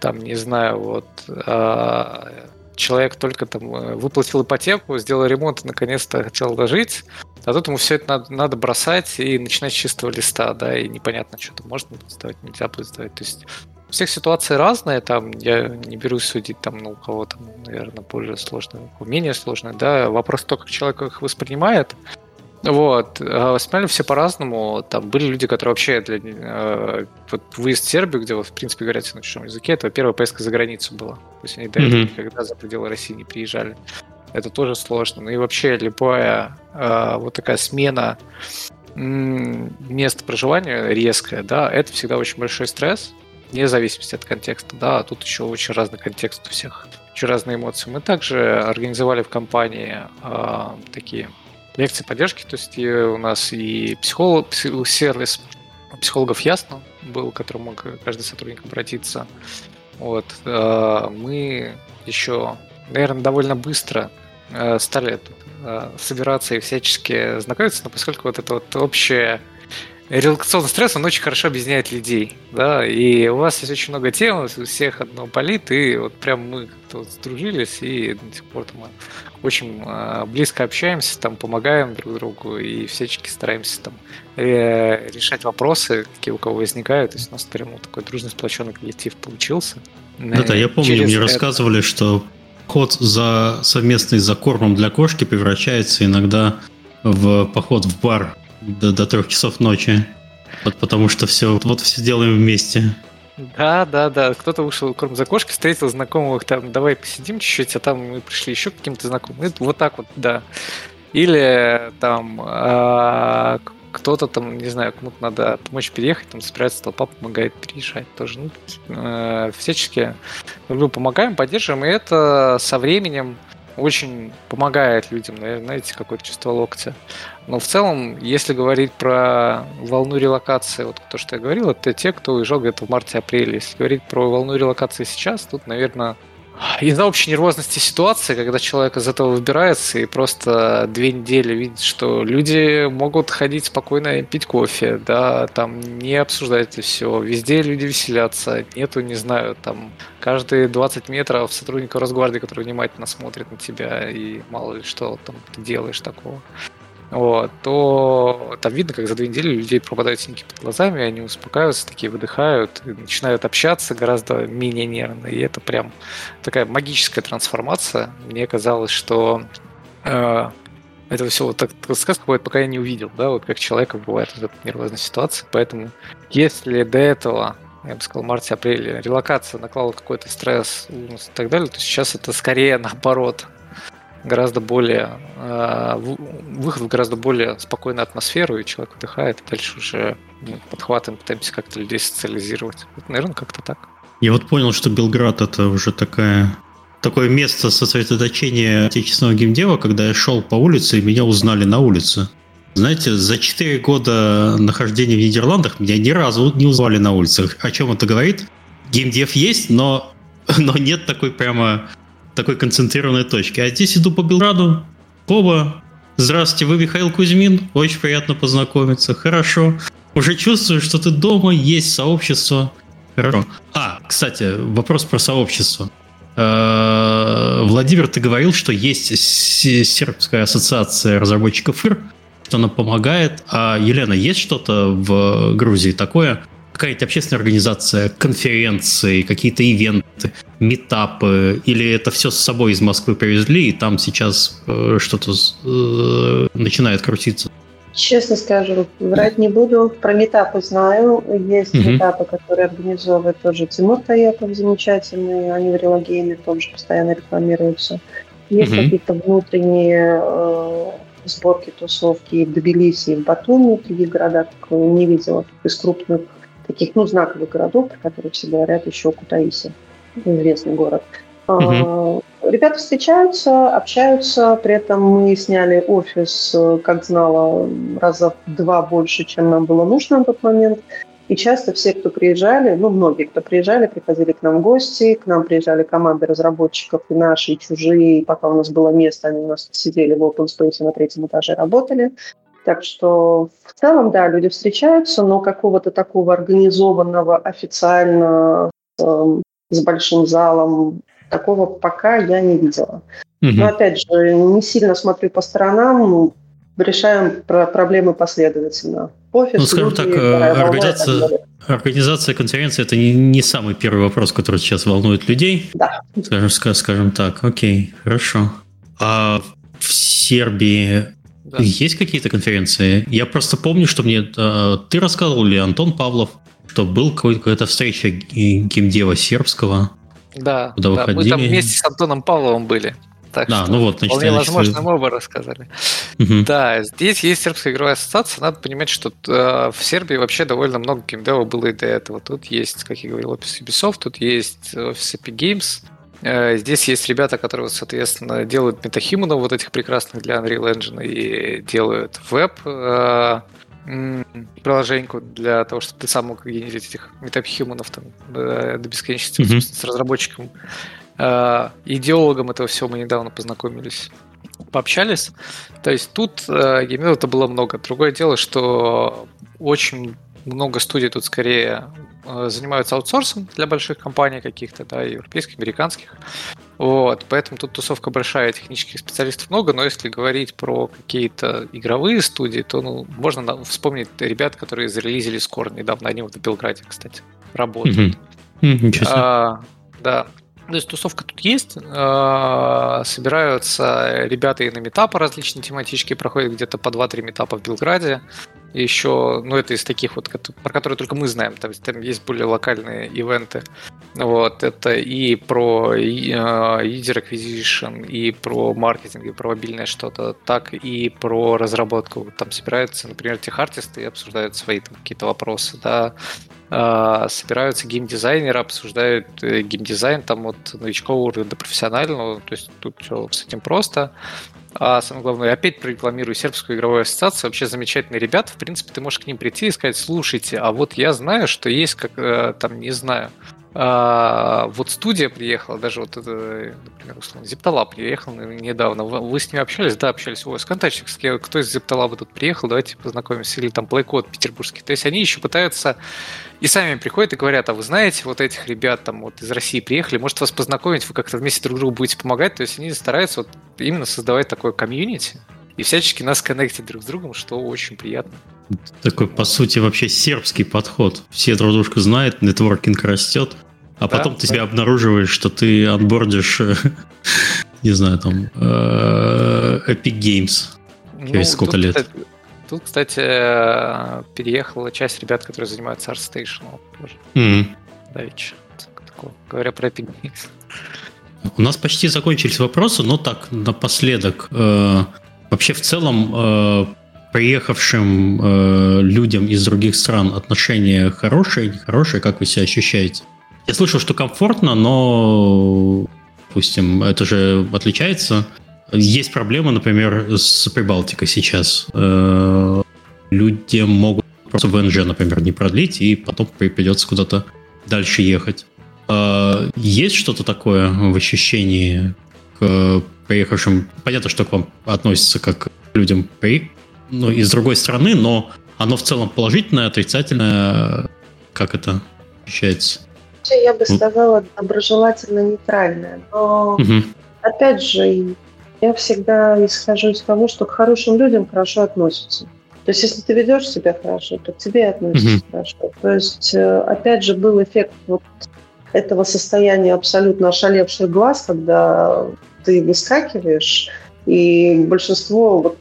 там, не знаю, вот а, человек только там э, выплатил ипотеку, сделал ремонт и наконец-то хотел дожить, а тут ему все это надо, надо бросать и начинать с чистого листа, да, и непонятно, что то можно будет сдавать, нельзя будет сдавать. То есть у всех ситуации разные, там я не берусь судить, там, ну, у кого там, наверное, более сложно, менее сложно, да, вопрос то, как человек их воспринимает, вот. А воспринимали все по-разному. Там были люди, которые вообще для э, вот выезд в Сербию, где вот, в принципе, говорят на чужом языке, это первая поездка за границу была. То есть они до этого mm-hmm. никогда за пределы России не приезжали. Это тоже сложно. Ну и вообще любая э, вот такая смена места проживания резкая, да, это всегда очень большой стресс вне зависимости от контекста, да, а тут еще очень разный контекст у всех, очень разные эмоции. Мы также организовали в компании э, такие лекции поддержки, то есть у нас и психолог, сервис психологов ясно был, к которому мог каждый сотрудник обратиться. Вот. Э, мы еще, наверное, довольно быстро стали э, собираться и всячески знакомиться, но поскольку вот это вот общее релаксационный стресс, он очень хорошо объединяет людей, да, и у вас есть очень много тем, у всех одно болит, и вот прям мы как-то вот сдружились, и до сих пор мы очень э, близко общаемся, там, помогаем друг другу, и всячески стараемся там э, решать вопросы, какие у кого возникают, то есть у нас прям вот такой дружный сплоченный коллектив получился. Да-да, я помню, мне это... рассказывали, что ход за совместный за кормом для кошки превращается иногда в поход в бар до, до трех часов ночи. Вот потому что все, вот все делаем вместе. Да, да, да. Кто-то вышел корм за кошкой, встретил знакомых, там, давай посидим чуть-чуть, а там мы пришли еще каким-то знакомым. Вот так вот, да. Или там а, кто-то там, не знаю, кому-то надо помочь переехать, там собирается толпа, помогает переезжать тоже. Ну, э, всячески люблю, помогаем, поддерживаем, и это со временем очень помогает людям, знаете, какое-то чувство локтя. Но в целом, если говорить про волну релокации, вот то, что я говорил, это те, кто уезжал где-то в марте-апреле. Если говорить про волну релокации сейчас, тут, наверное, из-за общей нервозности ситуации, когда человек из этого выбирается и просто две недели видит, что люди могут ходить спокойно пить кофе, да, там не обсуждать это все, везде люди веселятся, нету, не знаю, там каждые 20 метров сотрудника Росгвардии, который внимательно смотрит на тебя и мало ли что там ты делаешь такого вот, то там видно, как за две недели людей пропадают синяки под глазами, они успокаиваются, такие выдыхают, начинают общаться гораздо менее нервно. И это прям такая магическая трансформация. Мне казалось, что э, это все вот так, так сказка бывает, пока я не увидел, да, вот как человека бывает вот эта нервозная ситуация. Поэтому, если до этого я бы сказал, марте-апреле, релокация наклала какой-то стресс и так далее, то сейчас это скорее наоборот гораздо более э, выход в гораздо более спокойную атмосферу, и человек отдыхает, и дальше уже ну, подхватываем, пытаемся как-то людей социализировать. Это, наверное, как-то так. Я вот понял, что Белград это уже такая такое место сосредоточения отечественного геймдева, когда я шел по улице, и меня узнали на улице. Знаете, за 4 года нахождения в Нидерландах меня ни разу не узнали на улицах. О чем это говорит? Геймдев есть, но, <laughs> но нет такой прямо такой концентрированной точки. А здесь иду по Белграду, оба, здравствуйте, вы Михаил Кузьмин, очень приятно познакомиться, хорошо. Уже чувствую, что ты дома, есть сообщество. Хорошо. А, кстати, вопрос про сообщество. Э, Владимир, ты говорил, что есть сербская ассоциация разработчиков ИР, что она помогает. А, Елена, есть что-то в Грузии такое? Какая-то общественная организация, конференции, какие-то ивенты, метапы? Или это все с собой из Москвы привезли, и там сейчас э, что-то э, начинает крутиться? Честно скажу, врать не буду. Про метапы знаю. Есть угу. метапы, которые организовывает тоже Тимур Таепов, замечательный. Они в Релогейме тоже постоянно рекламируются. Есть угу. какие-то внутренние э, сборки, тусовки в Тбилиси и в Батуми, других городах не видела. Из крупных таких, ну, знаковых городов, про которые все говорят, еще Кутаиси, известный город. Угу. Ребята встречаются, общаются, при этом мы сняли офис, как знала, раза в два больше, чем нам было нужно на тот момент. И часто все, кто приезжали, ну, многие, кто приезжали, приходили к нам в гости, к нам приезжали команды разработчиков и наши, и чужие. И пока у нас было место, они у нас сидели в open space на третьем этаже, работали. Так что в целом, да, люди встречаются, но какого-то такого организованного официально э, с большим залом Такого пока я не видела. Угу. Но опять же, не сильно смотрю по сторонам, решаем про проблемы последовательно. Офис, ну, скажем люди, так, организация, организация конференции это не, не самый первый вопрос, который сейчас волнует людей. Да. Скажем, скажем так, окей, хорошо. А в Сербии да. есть какие-то конференции? Я просто помню, что мне э, ты рассказывал или Антон Павлов, что был какая-то встреча геймдева сербского. Да, куда да мы там вместе с Антоном Павловым были. Так да, что ну вот, значит, вполне возможно, мы оба рассказали. Угу. Да, здесь есть сербская игровая ассоциация. Надо понимать, что э, в Сербии вообще довольно много геймдева было и до этого. Тут есть, как я говорил, офис Ubisoft, тут есть офис Epic Games. Э, здесь есть ребята, которые, соответственно, делают метахимонов вот этих прекрасных для Unreal Engine и делают веб э, приложеньку для того, чтобы ты сам мог генерить этих метапхьюманов там до бесконечности mm-hmm. с разработчиком. Э, идеологом этого всего мы недавно познакомились, пообщались. То есть тут э, геймдева-то было много. Другое дело, что очень много студий тут скорее э, занимаются аутсорсом для больших компаний каких-то, да, европейских, американских. Вот, поэтому тут тусовка большая, технических специалистов много, но если говорить про какие-то игровые студии, то ну, можно вспомнить ребят, которые зарелизили Скор недавно, они вот в Белграде, кстати, работают. Mm-hmm. А, да, то есть тусовка тут есть, а, собираются ребята и на метапы различные тематические, проходят где-то по 2-3 метапа в Белграде, еще, ну, это из таких вот, про которые только мы знаем, там, там есть более локальные ивенты. Вот, это и про uh, user acquisition, и про маркетинг, и про мобильное что-то, так и про разработку. Там собираются, например, техартисты и обсуждают свои там, какие-то вопросы, да, Uh, собираются геймдизайнеры, обсуждают э, геймдизайн там от новичкового уровня до профессионального, то есть тут все с этим просто. А самое главное, опять прорекламирую сербскую игровую ассоциацию. Вообще замечательные ребята. В принципе, ты можешь к ним прийти и сказать, слушайте, а вот я знаю, что есть, как э, там, не знаю, а, вот студия приехала, даже вот это, например, условно, Зепталаб приехал недавно. Вы с ними общались? Да, общались. Ой, сконтачик, кто из Зепталаба тут приехал, давайте познакомимся. Или там Playcode петербургский. То есть они еще пытаются и сами приходят и говорят, а вы знаете, вот этих ребят там вот из России приехали, может вас познакомить, вы как-то вместе друг другу будете помогать. То есть они стараются вот именно создавать такое комьюнити и всячески нас коннектить друг с другом, что очень приятно. Такой, по сути, вообще сербский подход. Все друг друга знают, нетворкинг растет. А потом да, ты да. себя обнаруживаешь, что ты отбордишь, <laughs> не знаю, там, э, Epic Games через ну, сколько лет. Тут, кстати, переехала часть ребят, которые занимаются ArtStation. Mm-hmm. Давич. Говоря про Epic У нас почти закончились вопросы, но так, напоследок. Э, вообще, в целом, э, приехавшим э, людям из других стран отношения хорошие, нехорошие? Как вы себя ощущаете? Я слышал, что комфортно, но, допустим, это же отличается. Есть проблемы, например, с Прибалтикой сейчас. Э, люди могут просто ВНЖ, например, не продлить, и потом придется куда-то дальше ехать. Э, есть что-то такое в ощущении к приехавшим? Понятно, что к вам относится как к людям ну, из другой страны, но оно в целом положительное, отрицательное. Как это ощущается? Я бы сказала доброжелательно-нейтральное. Но, угу. опять же, я всегда исхожу из того, что к хорошим людям хорошо относятся. То есть, если ты ведешь себя хорошо, то к тебе относятся mm-hmm. хорошо. То есть, э, опять же, был эффект вот этого состояния абсолютно ошалевших глаз, когда ты выскакиваешь, и большинство вот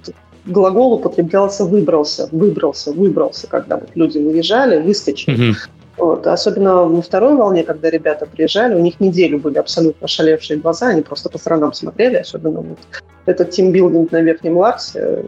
глагол употреблялся «выбрался», «выбрался», «выбрался», когда вот люди выезжали, выскочили. Mm-hmm. Вот. Особенно на второй волне, когда ребята приезжали, у них неделю были абсолютно шалевшие глаза, они просто по сторонам смотрели, особенно вот этот тимбилдинг на Верхнем Ларсе.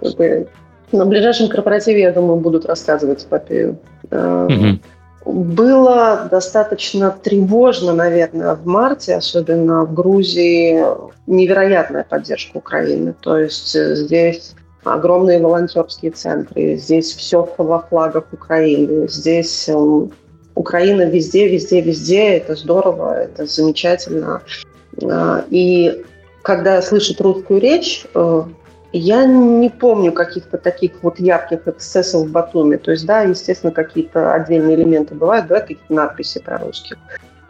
Как бы, на ближайшем корпоративе, я думаю, будут рассказывать эпопею. Угу. Было достаточно тревожно, наверное, в марте, особенно в Грузии, невероятная поддержка Украины. То есть э, здесь огромные волонтерские центры, здесь все во флагах Украины, здесь эм, Украина везде, везде, везде, это здорово, это замечательно. А, и когда слышат русскую речь, э, я не помню каких-то таких вот ярких эксцессов в Батуми. То есть, да, естественно, какие-то отдельные элементы бывают, бывают какие-то надписи про русских.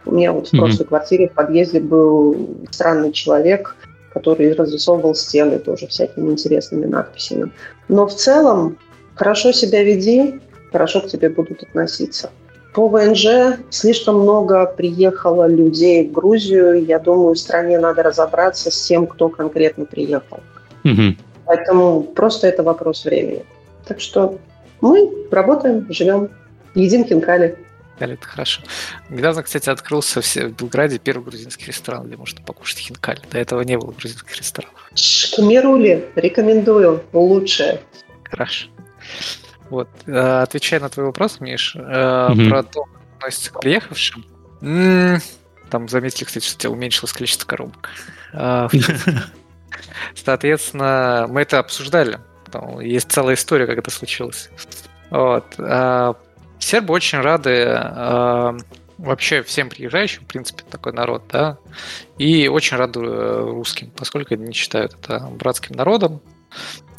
У меня вот в mm-hmm. прошлой квартире в подъезде был странный человек, который разрисовывал стены тоже всякими интересными надписями. Но в целом хорошо себя веди, хорошо к тебе будут относиться. По ВНЖ слишком много приехало людей в Грузию. Я думаю, стране надо разобраться с тем, кто конкретно приехал. Угу. Поэтому просто это вопрос времени. Так что мы работаем, живем, едим хинкали. Хинкали, это хорошо. Недавно, кстати, открылся в Белграде первый грузинский ресторан, где можно покушать хинкали. До этого не было грузинских ресторанов. Шкумирули, рекомендую, лучшее. Хорошо. Вот, э, отвечая на твой вопрос, Миш, mm-hmm. про то, как относится к приехавшим, там заметили, кстати, что у тебя уменьшилось количество коробок. А, <laughs> соответственно, мы это обсуждали. Есть целая история, как это случилось. Вот. Сербы очень рады а, вообще всем приезжающим, в принципе, такой народ, да, и очень рады э, русским, поскольку они считают это братским народом,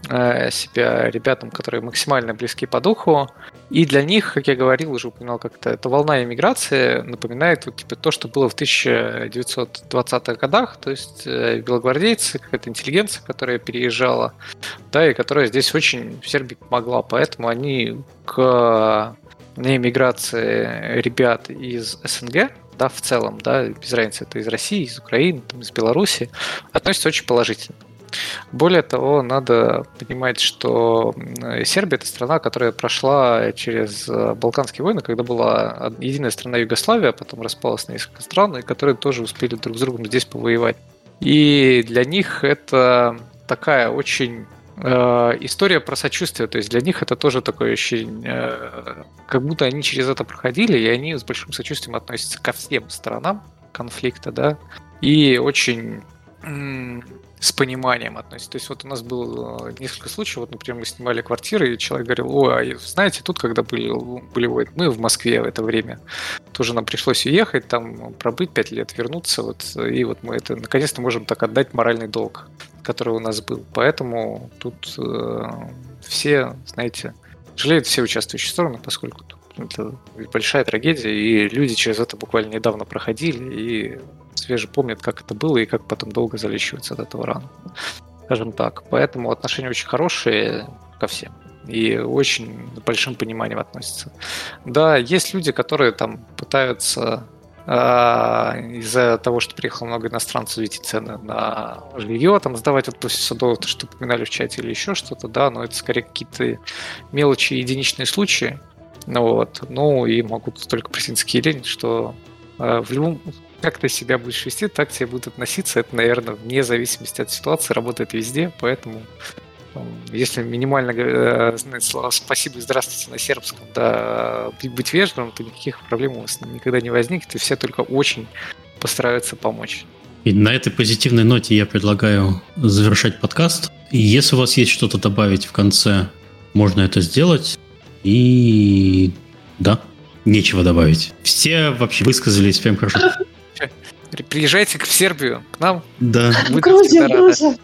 э, себя ребятам, которые максимально близки по духу. И для них, как я говорил, уже упоминал как-то, эта волна иммиграции напоминает вот, типа, то, что было в 1920-х годах, то есть э, белогвардейцы, какая-то интеллигенция, которая переезжала, да, и которая здесь очень в Сербии помогла. Поэтому они к на иммиграции ребят из СНГ, да, в целом, да, без разницы, это из России, из Украины, там, из Беларуси, относятся очень положительно. Более того, надо понимать, что Сербия это страна, которая прошла через э, Балканские войны, когда была единая страна Югославия, а потом распалась на несколько стран, и которые тоже успели друг с другом здесь повоевать. И для них это такая очень Э, история про сочувствие, то есть для них это тоже такое очень, э, как будто они через это проходили, и они с большим сочувствием относятся ко всем сторонам конфликта, да, и очень с пониманием относятся. То есть вот у нас было несколько случаев, вот, например, мы снимали квартиры, и человек говорил, ой, а знаете, тут, когда были, были войны, мы в Москве в это время, тоже нам пришлось уехать, там пробыть пять лет, вернуться, вот, и вот мы это наконец-то можем так отдать моральный долг который у нас был. Поэтому тут э, все, знаете, жалеют все участвующие стороны, поскольку тут это большая трагедия, и люди через это буквально недавно проходили, и свеже помнят, как это было, и как потом долго залечиваться от этого рана. Скажем так. Поэтому отношения очень хорошие ко всем. И очень большим пониманием относятся. Да, есть люди, которые там пытаются А, из-за того, что приехало много иностранцев, видите цены на жилье, там сдавать после судов, то, что упоминали в чате или еще что-то, да, но это скорее какие-то мелочи, единичные случаи. Вот, ну и могу только присоединиться к Елене, что э, в любом как ты себя будешь вести, так тебе будут относиться. Это, наверное, вне зависимости от ситуации, работает везде, поэтому если минимально э, знать слова «спасибо» и «здравствуйте» на сербском, да, быть вежливым, то никаких проблем у вас никогда не возникнет, и все только очень постараются помочь. И на этой позитивной ноте я предлагаю завершать подкаст. И если у вас есть что-то добавить в конце, можно это сделать. И да, нечего добавить. Все вообще высказались прям хорошо. Приезжайте в Сербию, к нам. Да. В Грузию, Грузию.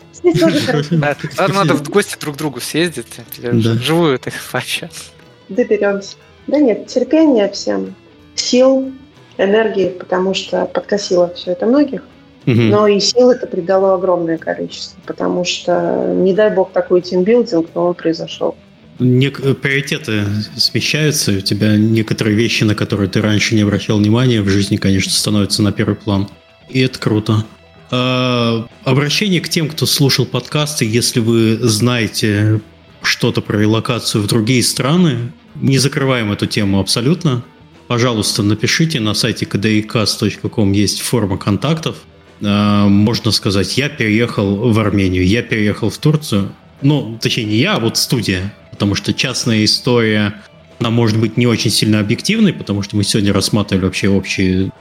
Надо в гости друг к другу съездить, живую это пообщаться. <laughs> Доберемся. Да нет, терпения всем, сил, энергии, потому что подкосило все это многих. Но и сил это придало огромное количество, потому что, не дай бог, такой тимбилдинг, но он произошел. Нек- приоритеты смещаются, у тебя некоторые вещи, на которые ты раньше не обращал внимания, в жизни, конечно, становятся на первый план. И это круто. А, обращение к тем, кто слушал подкасты, если вы знаете что-то про релокацию в другие страны, не закрываем эту тему абсолютно. Пожалуйста, напишите на сайте kdicast.com есть форма контактов. А, можно сказать, я переехал в Армению, я переехал в Турцию. Ну, точнее, не я, а вот студия. Потому что частная история, она может быть не очень сильно объективной, потому что мы сегодня рассматривали вообще общие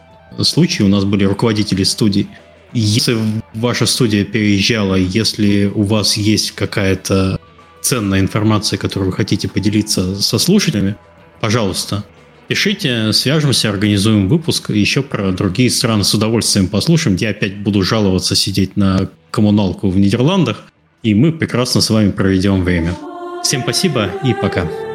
случаи. У нас были руководители студий. Если ваша студия переезжала, если у вас есть какая-то ценная информация, которую вы хотите поделиться со слушателями, пожалуйста, пишите, свяжемся, организуем выпуск. Еще про другие страны с удовольствием послушаем. Я опять буду жаловаться сидеть на коммуналку в Нидерландах, и мы прекрасно с вами проведем время. Всем спасибо и пока.